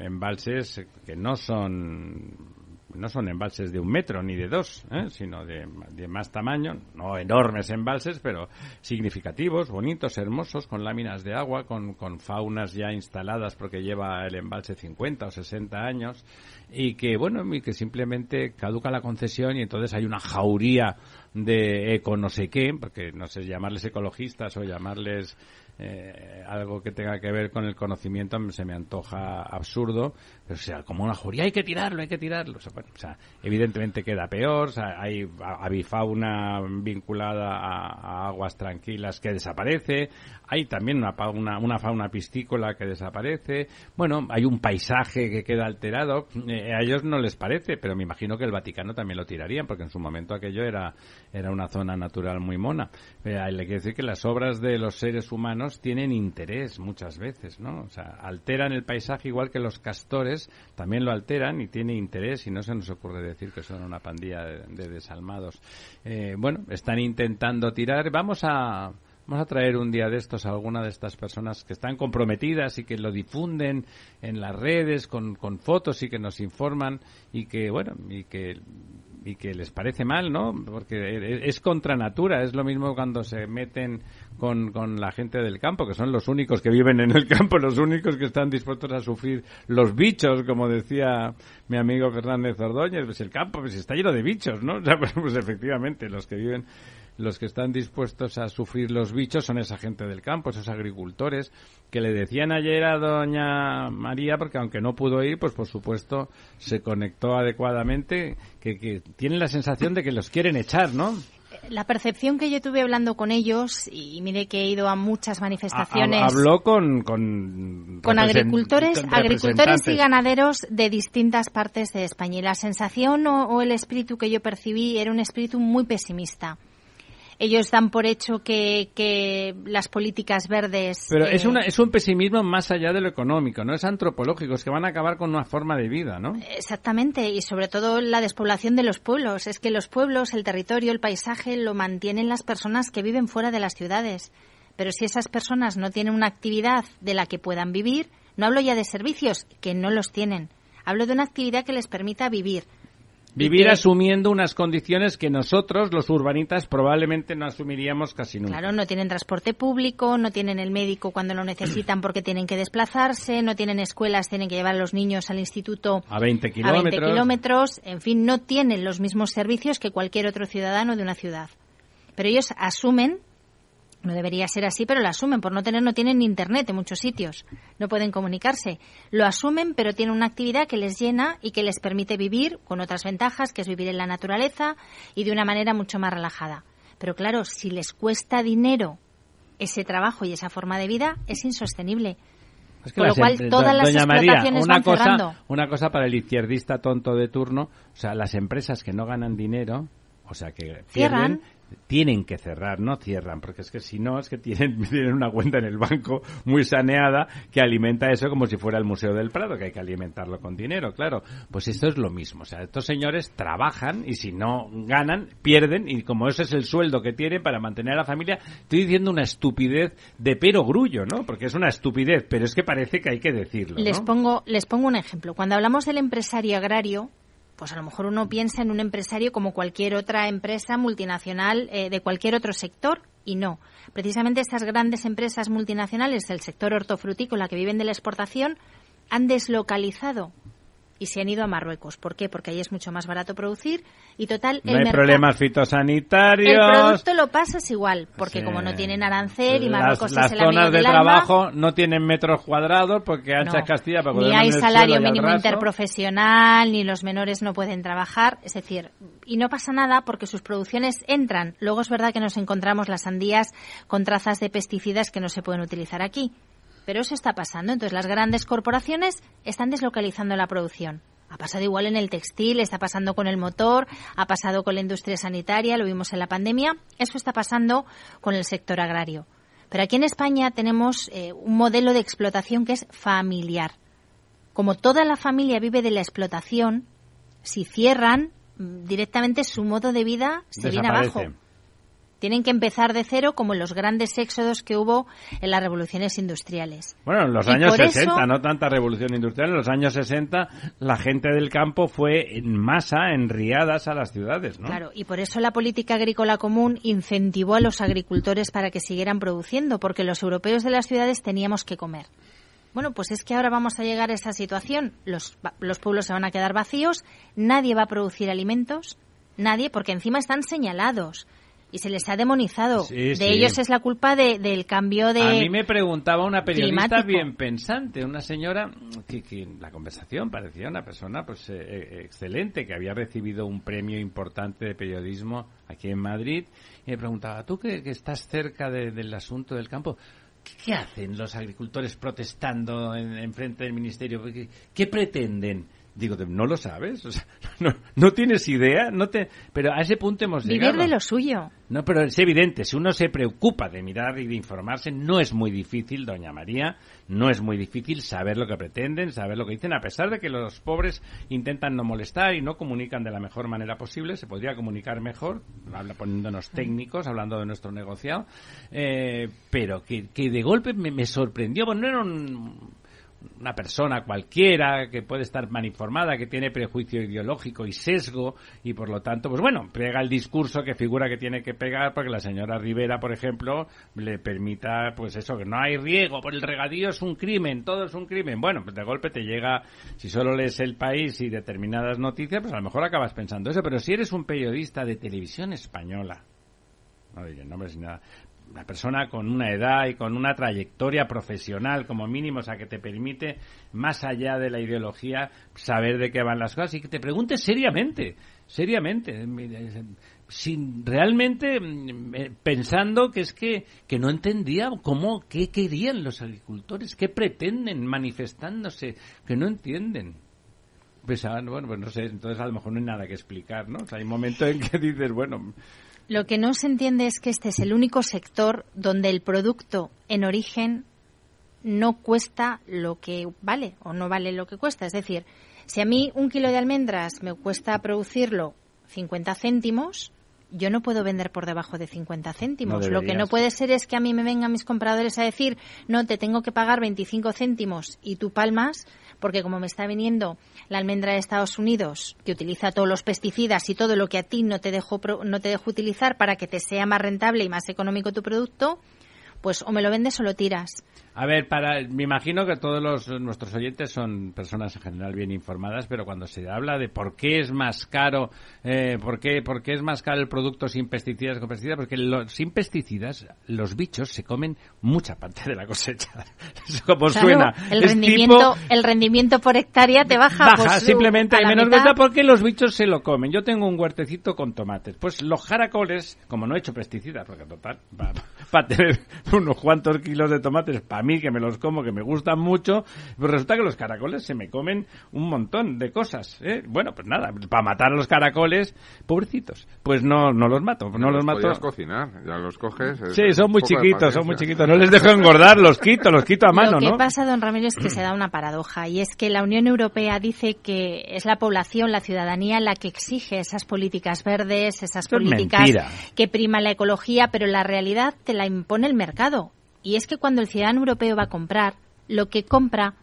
embalses que no son no son embalses de un metro ni de dos, ¿eh? sino de, más tamaño, no enormes embalses, pero significativos, bonitos, hermosos, con láminas de agua, con, con faunas ya instaladas porque lleva el embalse 50 o 60 años y que, bueno, y que simplemente caduca la concesión y entonces hay una jauría de eco no sé qué, porque no sé llamarles ecologistas o llamarles eh, algo que tenga que ver con el conocimiento se me antoja absurdo, o sea, como una juría, hay que tirarlo, hay que tirarlo. O sea, evidentemente queda peor, hay avifauna vinculada a, aguas tranquilas que desaparece, hay también una, una, una, fauna piscícola que desaparece, bueno, hay un paisaje que queda alterado, eh, a ellos no les parece, pero me imagino que el Vaticano también lo tirarían, porque en su momento aquello era, era una zona natural muy mona. Eh, le quiero decir que las obras de los seres humanos tienen interés muchas veces, ¿no? O sea, alteran el paisaje igual que los castores también lo alteran y tiene interés y no se nos ocurre decir que son una pandilla de, desalmados. Eh, bueno, están intentando tirar. Vamos a Vamos a traer un día de estos a alguna de estas personas que están comprometidas y que lo difunden en las redes con, con fotos y que nos informan y que, bueno, y que y que les parece mal, ¿no? Porque es contra natura, es lo mismo cuando se meten con, con la gente del campo, que son los únicos que viven en el campo, los únicos que están dispuestos a sufrir los bichos, como decía mi amigo Fernández Ordóñez, pues el campo pues está lleno de bichos, ¿no? [LAUGHS] Pues, pues efectivamente, los que viven los que están dispuestos a sufrir los bichos son esa gente del campo, esos agricultores, que le decían ayer a doña María, porque aunque no pudo ir, pues por supuesto se conectó adecuadamente, que, que tienen la sensación de que los quieren echar, ¿no? La percepción que yo tuve hablando con ellos, y mire que he ido a muchas manifestaciones. Habló con. Con, con agricultores, agricultores y ganaderos de distintas partes de España. Y la sensación o, el espíritu que yo percibí era un espíritu muy pesimista ellos dan por hecho que, que las políticas verdes. Pero es, eh, una, es un pesimismo más allá de lo económico, no es antropológico, es que van a acabar con una forma de vida, ¿no? Exactamente, y sobre todo la despoblación de los pueblos. Es que los pueblos, el territorio, el paisaje lo mantienen las personas que viven fuera de las ciudades. Pero si esas personas no tienen una actividad de la que puedan vivir, no hablo ya de servicios, que no los tienen. Hablo de una actividad que les permita vivir, Vivir asumiendo unas condiciones que nosotros, los urbanitas, probablemente no asumiríamos casi nunca. Claro, no tienen transporte público, no tienen el médico cuando lo necesitan porque tienen que desplazarse, no tienen escuelas, tienen que llevar a los niños al instituto a 20 kilómetros. A 20 kilómetros. En fin, no tienen los mismos servicios que cualquier otro ciudadano de una ciudad. Pero ellos asumen no debería ser así, pero lo asumen. Por no tener, no tienen internet en muchos sitios. No pueden comunicarse. Lo asumen, pero tienen una actividad que les llena y que les permite vivir con otras ventajas, que es vivir en la naturaleza y de una manera mucho más relajada. Pero claro, si les cuesta dinero ese trabajo y esa forma de vida, es insostenible. Con lo cual, todas las explotaciones una van cosa, cerrando. Una cosa para el izquierdista tonto de turno, o sea, las empresas que no ganan dinero, o sea, que pierden, tienen que cerrar, no cierran, porque es que si no, es que tienen, [LAUGHS] tienen una cuenta en el banco muy saneada que alimenta eso como si fuera el Museo del Prado, que hay que alimentarlo con dinero, claro. Pues esto es lo mismo, o sea, estos señores trabajan y si no ganan, pierden y como ese es el sueldo que tienen para mantener a la familia, estoy diciendo una estupidez de pero grullo, ¿no? Porque es una estupidez, pero es que parece que hay que decirlo. Les pongo, les pongo un ejemplo. Cuando hablamos del empresario agrario, pues a lo mejor uno piensa en un empresario como cualquier otra empresa multinacional eh, de cualquier otro sector y no. Precisamente estas grandes empresas multinacionales del sector hortofrutícola que viven de la exportación han deslocalizado y se han ido a Marruecos. ¿Por qué? Porque ahí es mucho más barato producir y total no hay problemas fitosanitarios. El producto lo pasas igual, porque como no tienen arancel y Marruecos las, es el las zonas de del trabajo no tienen metros cuadrados porque ancha No. Castilla para ni poder hay poner el salario mínimo interprofesional, ni los menores no pueden trabajar, es decir, y no pasa nada porque sus producciones entran. Luego es verdad que nos encontramos las sandías con trazas de pesticidas que no se pueden utilizar aquí. Pero eso está pasando. Entonces las grandes corporaciones están deslocalizando la producción. Ha pasado igual en el textil, está pasando con el motor, ha pasado con la industria sanitaria, lo vimos en la pandemia. Eso está pasando con el sector agrario. Pero aquí en España tenemos eh, un modelo de explotación que es familiar. Como toda la familia vive de la explotación, si cierran, mm, directamente su modo de vida se viene abajo. Tienen que empezar de cero como en los grandes éxodos que hubo en las revoluciones industriales. Bueno, en los Y años por eso- 60, no tanta revolución industrial, en los años 60 la gente del campo fue en masa, en riadas a las ciudades, ¿no? Claro, y por eso la política agrícola común incentivó a los agricultores para que siguieran produciendo, porque los europeos de las ciudades teníamos que comer. Bueno, pues es que ahora vamos a llegar a esa situación. Los, los pueblos se van a quedar vacíos, nadie va a producir alimentos, nadie, porque encima están señalados y se les ha demonizado. Sí, de sí. ellos es la culpa de- del cambio de... A mí me preguntaba una periodista climático. bien pensante, una señora que, que en la conversación parecía una persona pues eh, eh, excelente, que había recibido un premio importante de periodismo aquí en Madrid, y me preguntaba, tú que, que estás cerca de- del asunto del campo, ¿qué, qué hacen los agricultores protestando en, en frente del ministerio? ¿Qué, qué pretenden? Digo, ¿no lo sabes? O sea, [LAUGHS] no, no tienes idea, no te... pero a ese punto hemos Vivir llegado. de lo suyo. No, pero es evidente, si uno se preocupa de mirar y de informarse, no es muy difícil, doña María, no es muy difícil saber lo que pretenden, saber lo que dicen, a pesar de que los pobres intentan no molestar y no comunican de la mejor manera posible, se podría comunicar mejor, habla poniéndonos técnicos, hablando de nuestro negociado, eh, pero que, que de golpe me, me sorprendió, bueno, no era un, una persona cualquiera que puede estar mal informada, que tiene prejuicio ideológico y sesgo y por lo tanto, pues bueno, pega el discurso que figura que tiene que pegar porque la señora Rivera, por ejemplo, le permita, pues eso, que no hay riego, por el regadío es un crimen, todo es un crimen. Bueno, pues de golpe te llega, si solo lees el país y determinadas noticias, pues a lo mejor acabas pensando eso, pero si eres un periodista de televisión española, no diré nombres ni nada, una persona con una edad y con una trayectoria profesional como mínimo, o sea, que te permite, más allá de la ideología, saber de qué van las cosas y que te preguntes seriamente, seriamente, sin realmente mm, eh, pensando que es que, que no entendía cómo, qué querían los agricultores, qué pretenden manifestándose, que no entienden. Pues, ah, bueno, pues no sé, entonces a lo mejor no hay nada que explicar, ¿no? O sea, hay momentos en que dices, bueno, Lo que no se entiende es que este es el único sector donde el producto en origen no cuesta lo que vale o no vale lo que cuesta. Es decir, si a mí un kilo de almendras me cuesta producirlo 50 céntimos, yo no puedo vender por debajo de 50 céntimos. No lo que no puede ser es que a mí me vengan mis compradores a decir, no, te tengo que pagar 25 céntimos y tú palmas, porque como me está viniendo la almendra de Estados Unidos, que utiliza todos los pesticidas y todo lo que a ti no te dejo, no te dejo utilizar para que te sea más rentable y más económico tu producto, pues o me lo vendes o lo tiras. A ver, para, me imagino que todos los, nuestros oyentes son personas en general bien informadas, pero cuando se habla de por qué es más caro, eh, por, qué, por qué es más caro el producto sin pesticidas con pesticidas, porque lo- sin pesticidas los bichos se comen mucha parte de la cosecha. [LAUGHS] Como Claro, suena. el Es rendimiento, tipo- el rendimiento por hectárea te baja. Baja, pues, simplemente hay menos venta porque los bichos se lo comen. Yo tengo un huertecito con tomates. Pues los jaracoles, como no he hecho pesticidas, porque total, para [LAUGHS] tener unos cuantos kilos de tomates para mí que me los como, que me gustan mucho, pues resulta que los caracoles se me comen un montón de cosas. ¿eh? Bueno, pues nada, para matar a los caracoles, pobrecitos, pues no, no los mato, no, los, mato. cocinar, ya los coges. Sí, son muy chiquitos, son muy chiquitos, no les dejo engordar, los quito, los quito a mano, Lo que ¿no? pasa, don Ramiro, es que se da una paradoja y es que la Unión Europea dice que es la población, la ciudadanía la que exige esas políticas verdes, esas políticas que prima la ecología, pero la realidad te la impone el mercado. Y es que cuando el ciudadano europeo va a comprar, lo que compra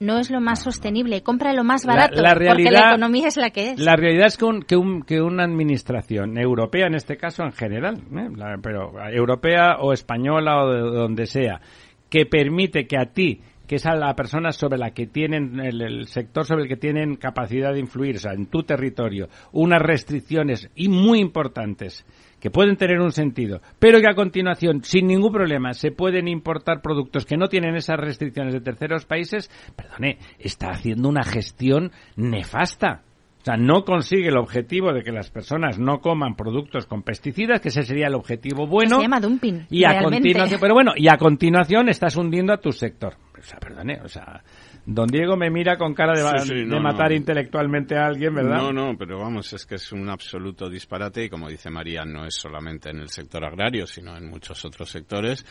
no es lo más sostenible, compra lo más La- barato, la porque la realidad- economía es la que es. La realidad es que, un- que, un- que una administración europea, en este caso en general, ¿eh? La- pero europea o española o de donde sea, que permite que a ti, que es a la persona sobre la que tienen, el, el sector sobre el que tienen capacidad de influir, o sea, en tu territorio, unas restricciones y muy importantes que pueden tener un sentido, pero que a continuación, sin ningún problema, se pueden importar productos que no tienen esas restricciones de terceros países, perdone, está haciendo una gestión nefasta. O sea, no consigue el objetivo de que las personas no coman productos con pesticidas, que ese sería el objetivo bueno. se llama dumping. Y a continuación, pero bueno, y a continuación estás hundiendo a tu sector. O sea, perdone, o sea, don Diego me mira con cara de, Sí, sí, de matar no. intelectualmente a alguien, ¿verdad? No, no, pero vamos, es que es un absoluto disparate y como dice María, no es solamente en el sector agrario, sino en muchos otros sectores.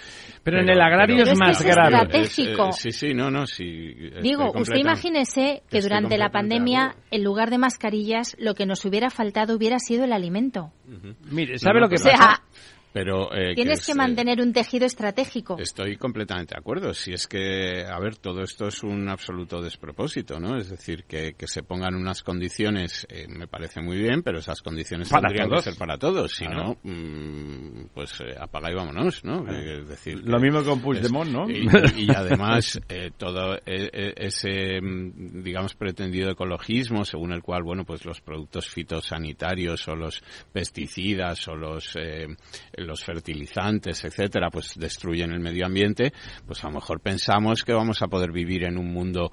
Pero en el agrario Pero es más es grave. estratégico. eh, sí, sí, no, no, sí. Digo, usted imagínese que durante la pandemia, en lugar de mascarillas, lo que nos hubiera faltado hubiera sido el alimento. Mire, ¿sabe No, lo que O pero- pasa? Pero, eh, tienes es, que eh, mantener un tejido estratégico. Estoy completamente de acuerdo. Si es que, a ver, todo esto es un absoluto despropósito, ¿no? Es decir, que, que se pongan unas condiciones, eh, me parece muy bien, pero esas condiciones Para tendrían todos. que ser para todos. Si Claro. no, mm, pues eh, apaga y vámonos, ¿no? Eh, Es decir, Lo que- mismo con Puigdemont, ¿no? Y, y además, [LAUGHS] eh, todo eh, eh, ese, mm, digamos, pretendido ecologismo, según el cual, bueno, pues los productos fitosanitarios o los pesticidas o los, eh, los fertilizantes, etcétera, pues destruyen el medio ambiente, pues a lo mejor pensamos que vamos a poder vivir en un mundo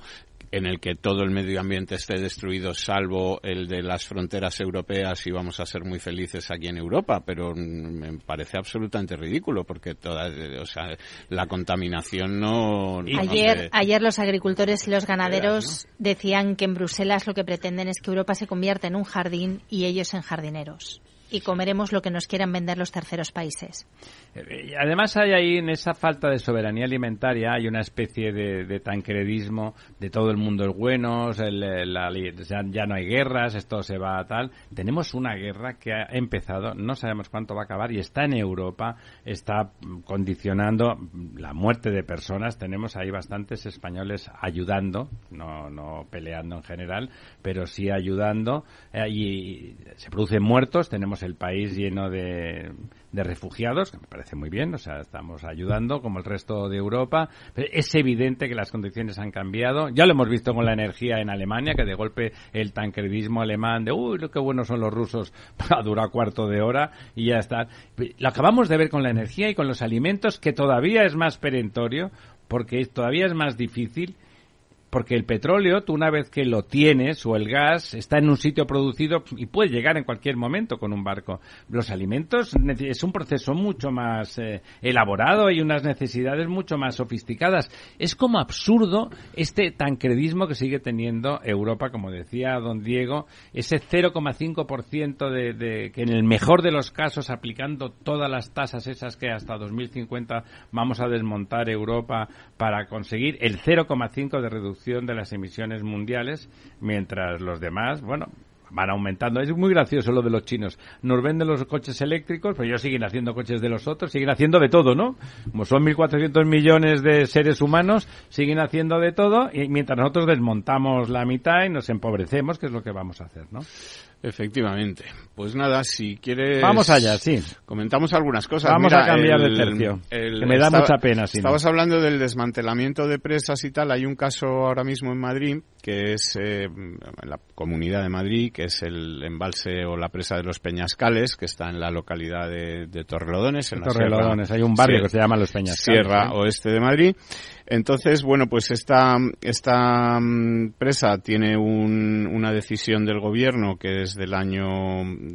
en el que todo el medio ambiente esté destruido salvo el de las fronteras europeas y vamos a ser muy felices aquí en Europa, pero mm, me parece absolutamente ridículo porque toda, eh, o sea, la contaminación no, no Ayer, se- ayer los agricultores y los ganaderos decían que en Bruselas lo que pretenden es que Europa se convierta en un jardín y ellos en jardineros. Y comeremos lo que nos quieran vender los terceros países. Eh, Además hay ahí en esa falta de soberanía alimentaria hay una especie de, de tancredismo de todo el mundo es bueno, ya, no hay guerras, esto se va a tal. Tenemos una guerra que ha empezado, no sabemos cuánto va a acabar y está en Europa, está condicionando la muerte de personas. Tenemos ahí bastantes españoles ayudando, no, no peleando en general, pero sí ayudando eh, se producen muertos. Tenemos el país lleno de de refugiados, que me parece muy bien, o sea, estamos ayudando como el resto de Europa, pero es evidente que las condiciones han cambiado. Ya lo hemos visto con la energía en Alemania, que de golpe el tancredismo alemán de, uy, lo que buenos son los rusos, [LAUGHS] ha durado cuarto de hora y ya está. Lo acabamos de ver con la energía y con los alimentos, que todavía es más perentorio, porque todavía es más difícil porque el petróleo, tú una vez que lo tienes, o el gas, está en un sitio producido y puede llegar en cualquier momento con un barco. Los alimentos es un proceso mucho más eh, elaborado y unas necesidades mucho más sofisticadas. Es como absurdo este tancredismo que sigue teniendo Europa, como decía don Diego, ese 0,5% de, de que en el mejor de los casos, aplicando todas las tasas esas que hasta 2050 vamos a desmontar Europa para conseguir el 0,5 de reducción de las emisiones mundiales, mientras los demás, bueno, van aumentando. Es muy gracioso lo de los chinos. Nos venden los coches eléctricos, pero ellos siguen haciendo coches de los otros, siguen haciendo de todo, ¿no? Como son 1.400 millones de seres humanos, siguen haciendo de todo, y mientras nosotros desmontamos la mitad y nos empobrecemos, que es lo que vamos a hacer, ¿no? Efectivamente. Pues nada, si quieres... Vamos allá, sí. Comentamos algunas cosas. Vamos Mira, a cambiar de el- tercio, el- que me da estaba- mucha pena, si no. Estabas hablando del desmantelamiento de presas y tal. Hay un caso ahora mismo en Madrid, que es eh, la comunidad de Madrid, que es el embalse o la presa de los Peñascales, que está en la localidad de, de Torrelodones. En la Torrelodones, sierra- hay un barrio que se llama Los Peñascales. Sierra ¿eh? Oeste de Madrid. Entonces, bueno, pues esta, esta mm, presa tiene un- una decisión del gobierno que es del año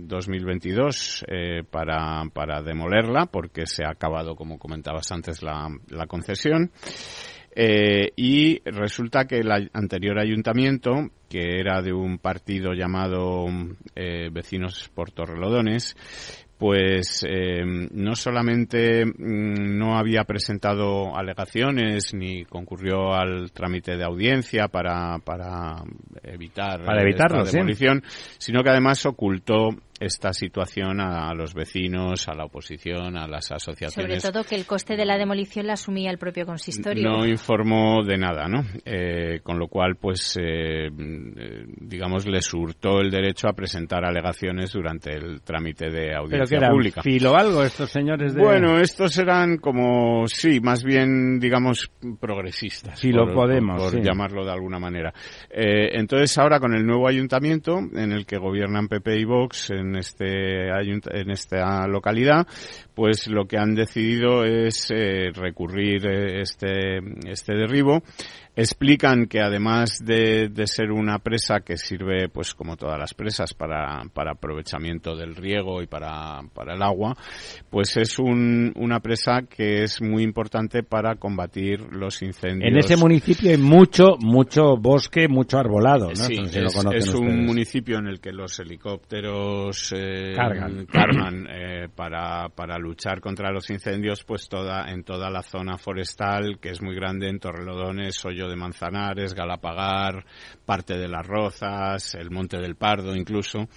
2022 eh, para, para demolerla porque se ha acabado, como comentabas antes, la, la concesión. Eh, y resulta que el anterior ayuntamiento, que era de un partido llamado eh, Vecinos por Torrelodones, pues eh, no solamente mm, no había presentado alegaciones ni concurrió al trámite de audiencia para, para evitar para evitarlo, esta demolición, sino que además ocultó esta situación a, los vecinos, a la oposición, a las asociaciones. Sobre todo que el coste de la demolición la asumía el propio consistorio. No informó de nada, ¿no? Eh, con lo cual, pues, eh, eh, digamos, le surtó el derecho a presentar alegaciones durante el trámite de audiencia ¿Pero que eran pública. filo algo estos señores de... Bueno, estos eran como, sí, más bien, digamos, progresistas. Filo lo Podemos, por, llamarlo de alguna manera. entonces, ahora con el nuevo ayuntamiento, en el que gobiernan PP y Vox, en en este en esta localidad, pues lo que han decidido es eh, recurrir eh, este este derribo explican que además de, de, ser una presa que sirve, pues como todas las presas, para, para aprovechamiento del riego y para, para el agua, pues es un, una presa que es muy importante para combatir los incendios. En ese municipio hay mucho, mucho bosque, mucho arbolado, ¿no? Sí, es, un municipio en el que los helicópteros eh, cargan, [CLEARS THROAT] cargan eh, para, para luchar contra los incendios, pues toda, en toda la zona forestal, que es muy grande, en Torrelodones, Hoyo de Manzanares, Galapagar, parte de las Rozas, el Monte del Pardo incluso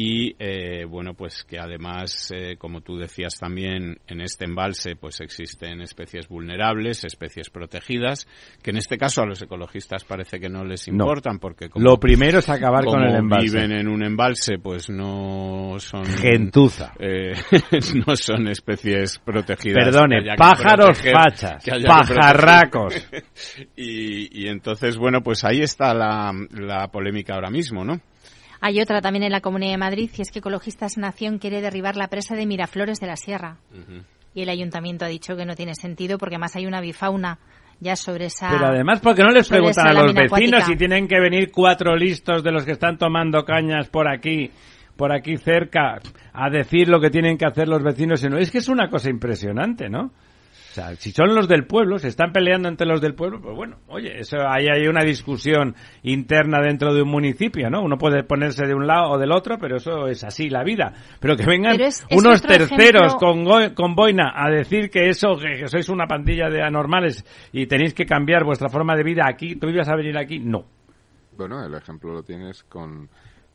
y eh, bueno pues que además eh, como tú decías también en este embalse pues existen especies vulnerables especies protegidas que en este caso a los ecologistas parece que no les importan porque como, lo primero es acabar con el embalse. viven en un embalse pues no son gentuza. eh, [LAUGHS] no son especies protegidas perdone pájaros fachas pajarracos. [LAUGHS] Y, y entonces bueno pues ahí está la, la polémica ahora mismo no hay otra también en la Comunidad de Madrid y es que Ecologistas Nación quiere derribar la presa de Miraflores de la Sierra. Y el ayuntamiento ha dicho que no tiene sentido porque más hay una bifauna ya sobre esa. Pero además, porque no les preguntan a los vecinos si tienen que venir cuatro listos de los que están tomando cañas por aquí, por aquí cerca, a decir lo que tienen que hacer los vecinos. Es que es una cosa impresionante, ¿no? Si son los del pueblo, se están peleando entre los del pueblo, pues bueno, oye, eso ahí hay una discusión interna dentro de un municipio, ¿no? Uno puede ponerse de un lado o del otro, pero eso es así la vida. Pero que vengan unos terceros con, con boina a decir que eso, que, sois una pandilla de anormales y tenéis que cambiar vuestra forma de vida aquí, tú ibas a venir aquí, no. Bueno, el ejemplo lo tienes con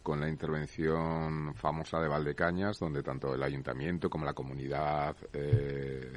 con la intervención famosa de Valdecañas, donde tanto el ayuntamiento como la comunidad eh,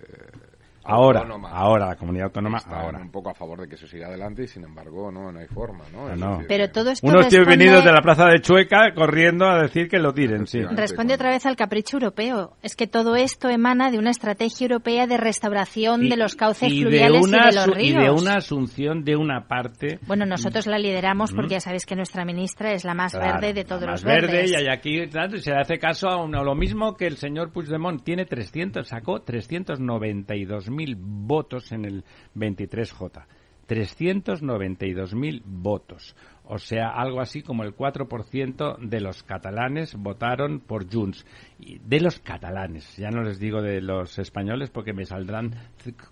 ahora, ahora, la comunidad autónoma, Están ahora. un poco a favor de que eso siga adelante y sin embargo no, no hay forma, ¿no? no, no. Pero todo Unos responde... venidos de la plaza de Chueca corriendo a decir que lo tiren, sí. Responde otra vez al capricho europeo. Es que todo esto emana de una estrategia europea de restauración de los cauces fluviales de y de los ríos. Y de una asunción de una parte... Bueno, mm, nosotros la lideramos porque mm. ya sabéis que nuestra ministra es la más verde de todos la más los verdes. verde y hay aquí se le hace caso a, uno, lo mismo que el señor Puigdemont. Tiene 300, sacó 392.000 392.000 votos en el 23J. 392.000 votos. O sea, algo así como el 4% de los catalanes votaron por Junts. De los catalanes, ya no les digo de los españoles porque me saldrán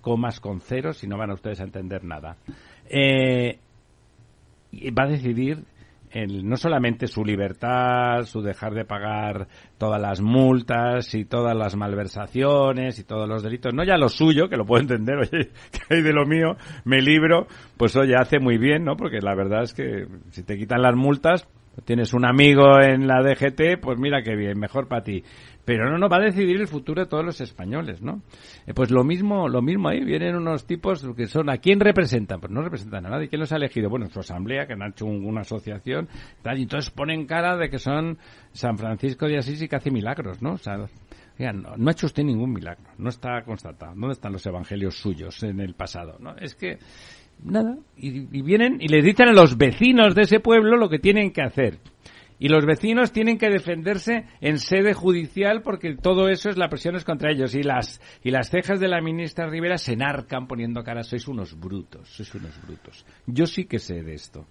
comas con ceros y no van a ustedes a entender nada. Eh, va a decidir no solamente su libertad, su dejar de pagar todas las multas y todas las malversaciones y todos los delitos, no ya lo suyo, que lo puedo entender, [LAUGHS] oye, que hay de lo mío, me libro, pues oye, hace muy bien, ¿no? Porque la verdad es que si te quitan las multas, tienes un amigo en la DGT, pues mira qué bien, mejor para ti. Pero no, no, va a decidir el futuro de todos los españoles, ¿no? Eh, pues lo mismo, lo mismo ahí, vienen unos tipos que son, ¿a quién representan? Pues no representan a nadie. ¿Quién los ha elegido? Bueno, su asamblea, que han hecho una asociación, tal, y entonces ponen cara de que son San Francisco de Asís y que hace milagros, ¿no? O sea, no, no, ha hecho usted ningún milagro, no está constatado. ¿Dónde están los evangelios suyos en el pasado? ¿no? Es que, nada, y, y vienen y les dicen a los vecinos de ese pueblo lo que tienen que hacer. Y los vecinos tienen que defenderse en sede judicial porque todo eso es la presión es contra ellos. Y las, y las cejas de la ministra Rivera se enarcan poniendo cara, sois unos brutos, sois unos brutos. Yo sí que sé de esto.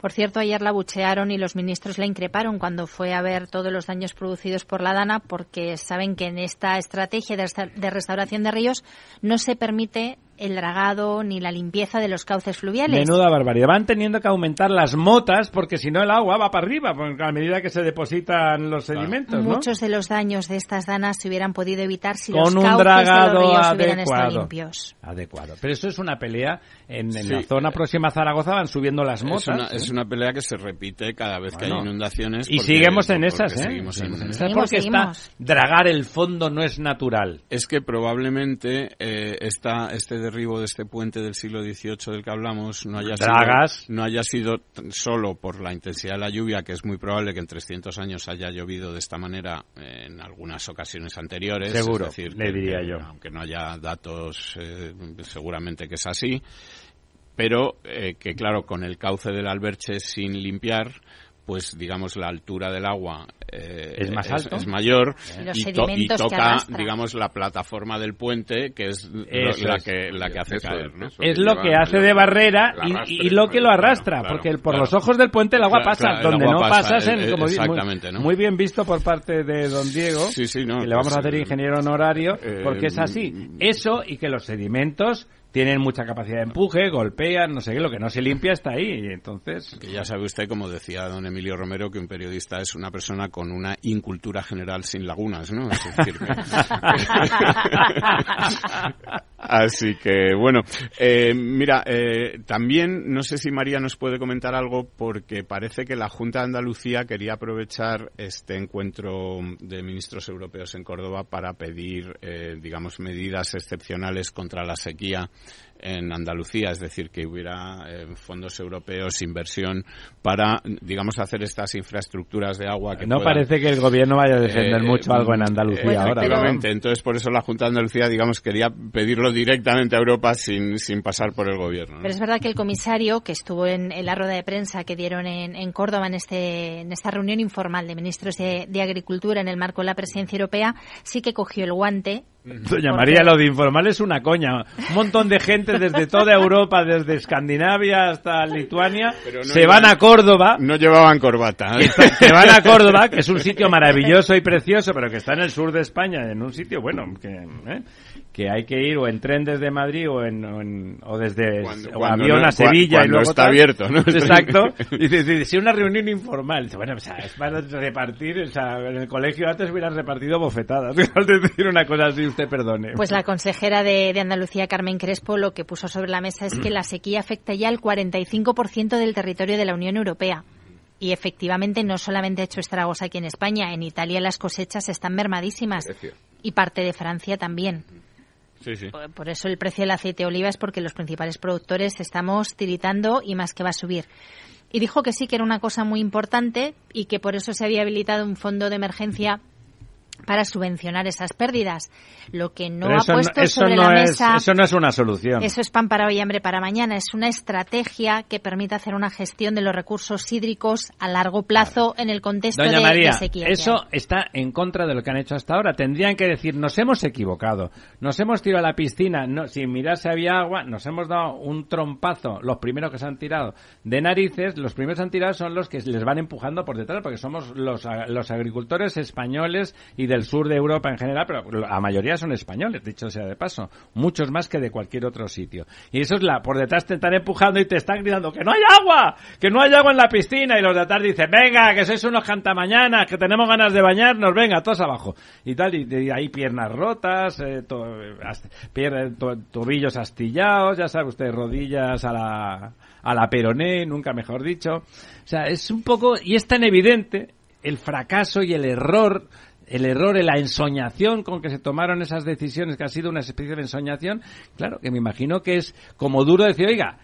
Por cierto, ayer la buchearon y los ministros la increparon cuando fue a ver todos los daños producidos por la Dana porque saben que en esta estrategia de restauración de ríos no se permite el dragado ni la limpieza de los cauces fluviales. Menuda barbaridad. Van teniendo que aumentar las motas porque si no el agua va para arriba a medida que se depositan los sedimentos. Muchos de los daños de estas danas se hubieran podido evitar si los cauces dragado de los ríos hubieran estado limpios. Adecuado. Pero eso es una pelea en, la zona próxima a Zaragoza van subiendo las motas. Es una, pelea que se repite cada vez que hay inundaciones. y seguimos en esas, ¿eh? Seguimos en, esas porque está dragar el fondo no es natural. Es que probablemente eh, este derribo de este puente del siglo XVIII del que hablamos no haya, Sido, no haya sido solo por la intensidad de la lluvia, que es muy probable que en 300 años haya llovido de esta manera en algunas ocasiones anteriores. Seguro, decir, le diría yo. Aunque no haya datos, eh, seguramente que es así pero eh, que claro, con el cauce del Alberche sin limpiar, pues digamos la altura del agua eh, es más alto. es, mayor y, toca digamos la plataforma del puente que es la que la que hace caer ¿no? es lo que hace de barrera y, lo que lo arrastra porque por los ojos del puente el agua pasa donde no pasas en, como exactamente muy, muy, bien visto por parte de don Diego sí, sí, no, que le vamos a pues, hacer ingeniero honorario porque es así. Eh, eso y que los sedimentos tienen mucha capacidad de empuje, golpean, no sé qué, lo que no se limpia está ahí. Y entonces. Que ya sabe usted, como decía don Emilio Romero, que un periodista es una persona con una incultura general sin lagunas, ¿no? Es decir, [LAUGHS] Así que, bueno, eh, mira, eh, también no sé si María nos puede comentar algo porque parece que la Junta de Andalucía quería aprovechar este encuentro de ministros europeos en Córdoba para pedir, eh, digamos, medidas excepcionales contra la sequía en Andalucía, es decir, que hubiera eh, fondos europeos, inversión para, digamos, hacer estas infraestructuras de agua. Que no parece que el gobierno vaya a defender eh, mucho algo en Andalucía ahora. Entonces, por eso la Junta de Andalucía, digamos, quería pedirlo directamente a Europa sin, sin pasar por el gobierno. Pero es verdad que el comisario, que estuvo en, la rueda de prensa que dieron en, en, Córdoba en, este, en esta reunión informal de ministros de, de Agricultura en el marco de la presidencia europea, sí que cogió el guante Doña María, lo de informal es una coña. Un montón de gente desde toda Europa, desde Escandinavia hasta Lituania, se van a Córdoba. No llevaban corbata. ¿eh? Se van a Córdoba, que es un sitio maravilloso y precioso, pero que está en el sur de España, en un sitio, bueno, que, ¿eh? Que hay que ir o en tren desde Madrid o, en, o, desde avión a Sevilla y luego está abierto, ¿no? [LAUGHS] Exacto. Y dice, si una reunión informal, bueno, o sea, es para repartir, o sea, en el colegio antes hubieran repartido bofetadas, [LAUGHS] al decir una cosa así, usted perdone. Pues la consejera de, de Andalucía, Carmen Crespo, lo que puso sobre la mesa es que la sequía afecta ya al 45% del territorio de la Unión Europea. Y efectivamente no solamente ha hecho estragos aquí en España, en Italia las cosechas están mermadísimas. Y parte de Francia también. Por, eso el precio del aceite de oliva es porque los principales productores estamos tiritando y más que va a subir. Y dijo que sí, que era una cosa muy importante y que por eso se había habilitado un fondo de emergencia para subvencionar esas pérdidas. Lo que no ha puesto sobre la mesa. Eso no es una solución. Eso es pan para hoy, hambre para mañana. Es una estrategia que permite hacer una gestión de los recursos hídricos a largo plazo en el contexto Doña de, María, sequía. Eso está en contra de lo que han hecho hasta ahora. Tendrían que decir, nos hemos equivocado, nos hemos tirado a la piscina, no, sin mirar si había agua, nos hemos dado un trompazo, los primeros que se han tirado de narices, los primeros que han tirado son los que les van empujando por detrás, porque somos los, los agricultores españoles y del sur de Europa en general, pero la mayoría son españoles, dicho sea de paso, muchos más que de cualquier otro sitio. Y eso es la, por detrás te están empujando y te están gritando que no hay agua, que no hay agua en la piscina y los de atrás dicen, venga, que sois unos cantamañanas, que tenemos ganas de bañarnos, venga, todos abajo. Y tal, y, hay piernas rotas, eh, tobillos astillados, ya sabe usted, rodillas a la, a la peroné, nunca mejor dicho. O sea, es un poco, y es tan evidente el fracaso y el error el error, la ensoñación con que se tomaron esas decisiones, que ha sido una especie de ensoñación, claro, que me imagino que es como duro decir, oiga,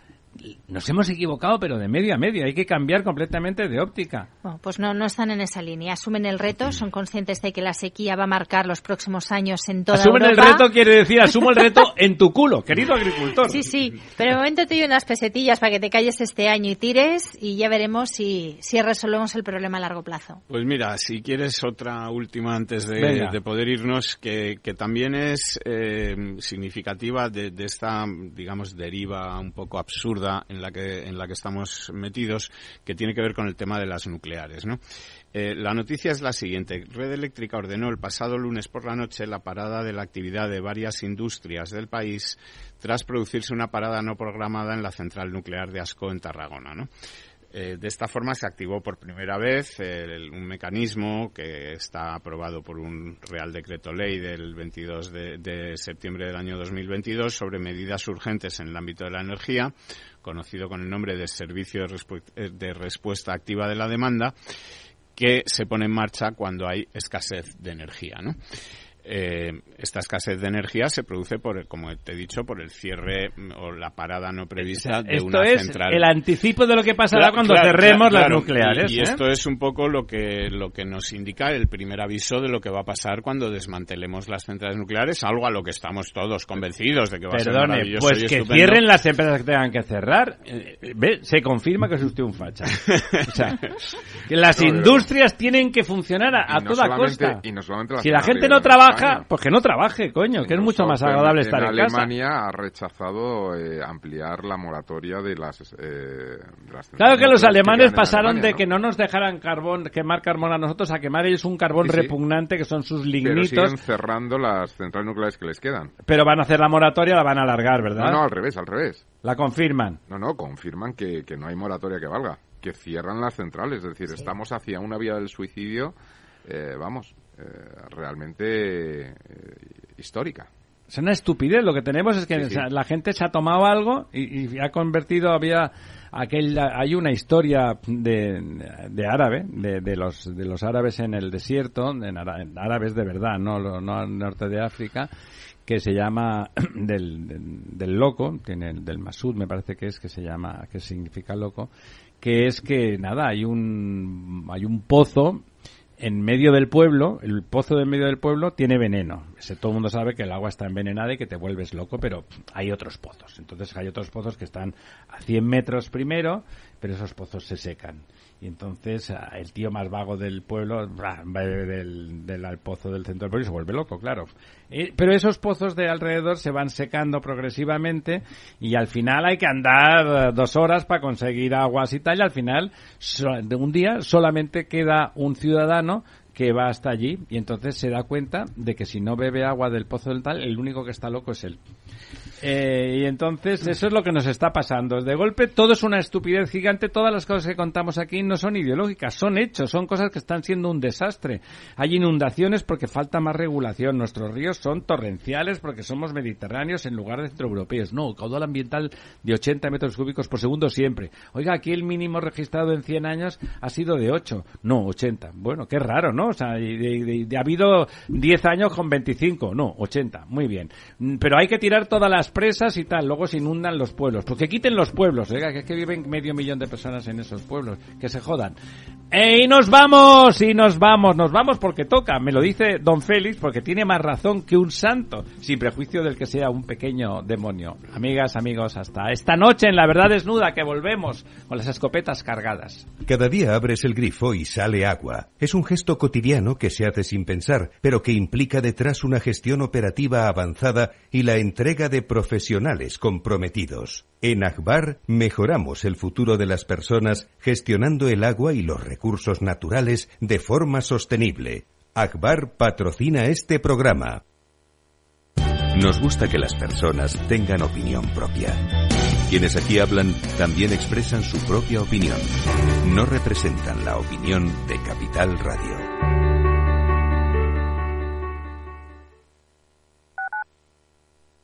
nos hemos equivocado, pero de medio a medio. Hay que cambiar completamente de óptica. pues no, no están en esa línea. Asumen el reto, son conscientes de que la sequía va a marcar los próximos años en toda Asumen el reto quiere decir, asumo el reto en tu culo, querido agricultor. Sí, sí. Pero de momento te doy unas pesetillas para que te calles este año y tires y ya veremos si, si resolvemos el problema a largo plazo. Pues mira, si quieres otra última antes de, poder irnos, que, que también es eh, significativa de, de esta, digamos, deriva un poco absurda en la que, en la que estamos metidos, que tiene que ver con el tema de las nucleares, ¿no? Eh, la noticia es la siguiente. Red Eléctrica ordenó el pasado lunes por la noche la parada de la actividad de varias industrias del país tras producirse una parada no programada en la central nuclear de Asco en Tarragona. ¿no? Eh, de esta forma se activó por primera vez un mecanismo que está aprobado por un Real Decreto Ley del 22 de, de, septiembre del año 2022 sobre medidas urgentes en el ámbito de la energía, conocido con el nombre de Servicio de, Respu de Respuesta Activa de la Demanda, que se pone en marcha cuando hay escasez de energía, ¿no? Eh, esta escasez de energía se produce por, como te he dicho, por el cierre o la parada no prevista de esto una es central. el anticipo de lo que pasará Claro, cuando claro, cerremos claro, las claro. nucleares. Y, y ¿eh? esto es un poco lo que lo que nos indica el primer aviso de lo que va a pasar cuando desmantelemos las centrales nucleares, algo a lo que estamos todos convencidos de que va a ser Perdone, maravilloso pues y que estupendo. cierren las empresas que tengan que cerrar. Eh, ¿Ve? Se confirma que es usted un facha. O sea, [LAUGHS] que las No, industrias tienen que funcionar a, a Y no toda costa. y no solamente si la gente no en trabaja, España. pues que no trabaje, coño, que es mucho más agradable en, estar en, en casa. Alemania ha rechazado eh, ampliar la moratoria de las, eh, de las Claro que los alemanes pasaron Alemania, de ¿no? que no nos dejaran carbón, quemar carbón a nosotros, a quemar ellos un carbón Sí, sí. repugnante que son sus Pero lignitos, siguen cerrando las centrales nucleares que les quedan. pero van a hacer la moratoria, la van a alargar, ¿verdad? No, no, al revés, al revés. La confirman. No, no, confirman que, que no hay moratoria que valga, que cierran las centrales, es decir, estamos hacia una vía del suicidio, eh, vamos, realmente eh, histórica. Es una estupidez. Lo que tenemos es que Sí, sí. la gente se ha tomado algo y, y ha convertido, había aquel, hay una historia de, de árabe, de, de los, de los árabes en el desierto, en, árabes de verdad, no, no al norte de África, que se llama [CLEARS THROAT] del, del, del loco, tiene el del Masud, me parece que es, que se llama, que significa loco, que es que nada, hay un, hay un pozo en medio del pueblo, el pozo de medio del pueblo tiene veneno. Ese, todo el mundo sabe que el agua está envenenada y que te vuelves loco, pero hay otros pozos. Entonces hay otros pozos que están a 100 metros primero, pero esos pozos se secan. Y entonces ah, el tío más vago del pueblo va del, del al pozo del centro del pueblo y se vuelve loco, claro. Eh, pero esos pozos de alrededor se van secando progresivamente y al final hay que andar eh, dos horas para conseguir aguas y tal y al final de un día solamente queda un ciudadano que va hasta allí y entonces se da cuenta de que si no bebe agua del pozo del tal, el único que está loco es él. Eh, y entonces eso es lo que nos está pasando. De golpe todo es una estupidez gigante. Todas las cosas que contamos aquí no son ideológicas, son hechos, son cosas que están siendo un desastre. Hay inundaciones porque falta más regulación. Nuestros ríos son torrenciales porque somos mediterráneos en lugar de centroeuropeos. No, caudal ambiental de 80 metros cúbicos por segundo siempre. Oiga, aquí el mínimo registrado en 100 años ha sido de 8. No, 80. Bueno, qué raro, ¿no? O sea, ha habido 10 años con 25. No, 80. Muy bien. Mm, Pero hay que tirar todas las presas y tal. Luego se inundan los pueblos. Pues que quiten los pueblos. Oiga, que es que viven medio millón de personas en esos pueblos. Que se jodan. ¡Eh, y nos vamos! Y nos vamos. Nos vamos porque toca. Me lo dice don Félix porque tiene más razón que un santo. Sin prejuicio del que sea un pequeño demonio. Amigas, amigos, hasta esta noche en La Verdad Desnuda que volvemos con las escopetas cargadas. Cada día abres el grifo y sale agua. Es un gesto cotidiano que se hace sin pensar, pero que implica detrás una gestión operativa avanzada y la entrega de profesionales comprometidos. En Akbar mejoramos el futuro de las personas gestionando el agua y los recursos naturales de forma sostenible. Akbar patrocina este programa. Nos gusta que las personas tengan opinión propia. Quienes aquí hablan también expresan su propia opinión. No representan la opinión de Capital Radio.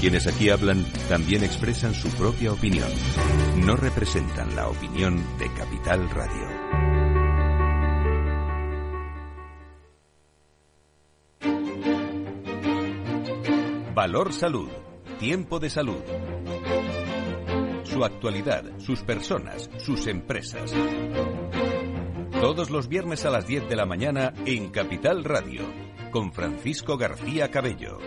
Quienes aquí hablan también expresan su propia opinión. No representan la opinión de Capital Radio. Valor Salud. Tiempo de salud. Su actualidad, sus personas, sus empresas. Todos los viernes a las 10 de la mañana en Capital Radio, con Francisco García Cabello.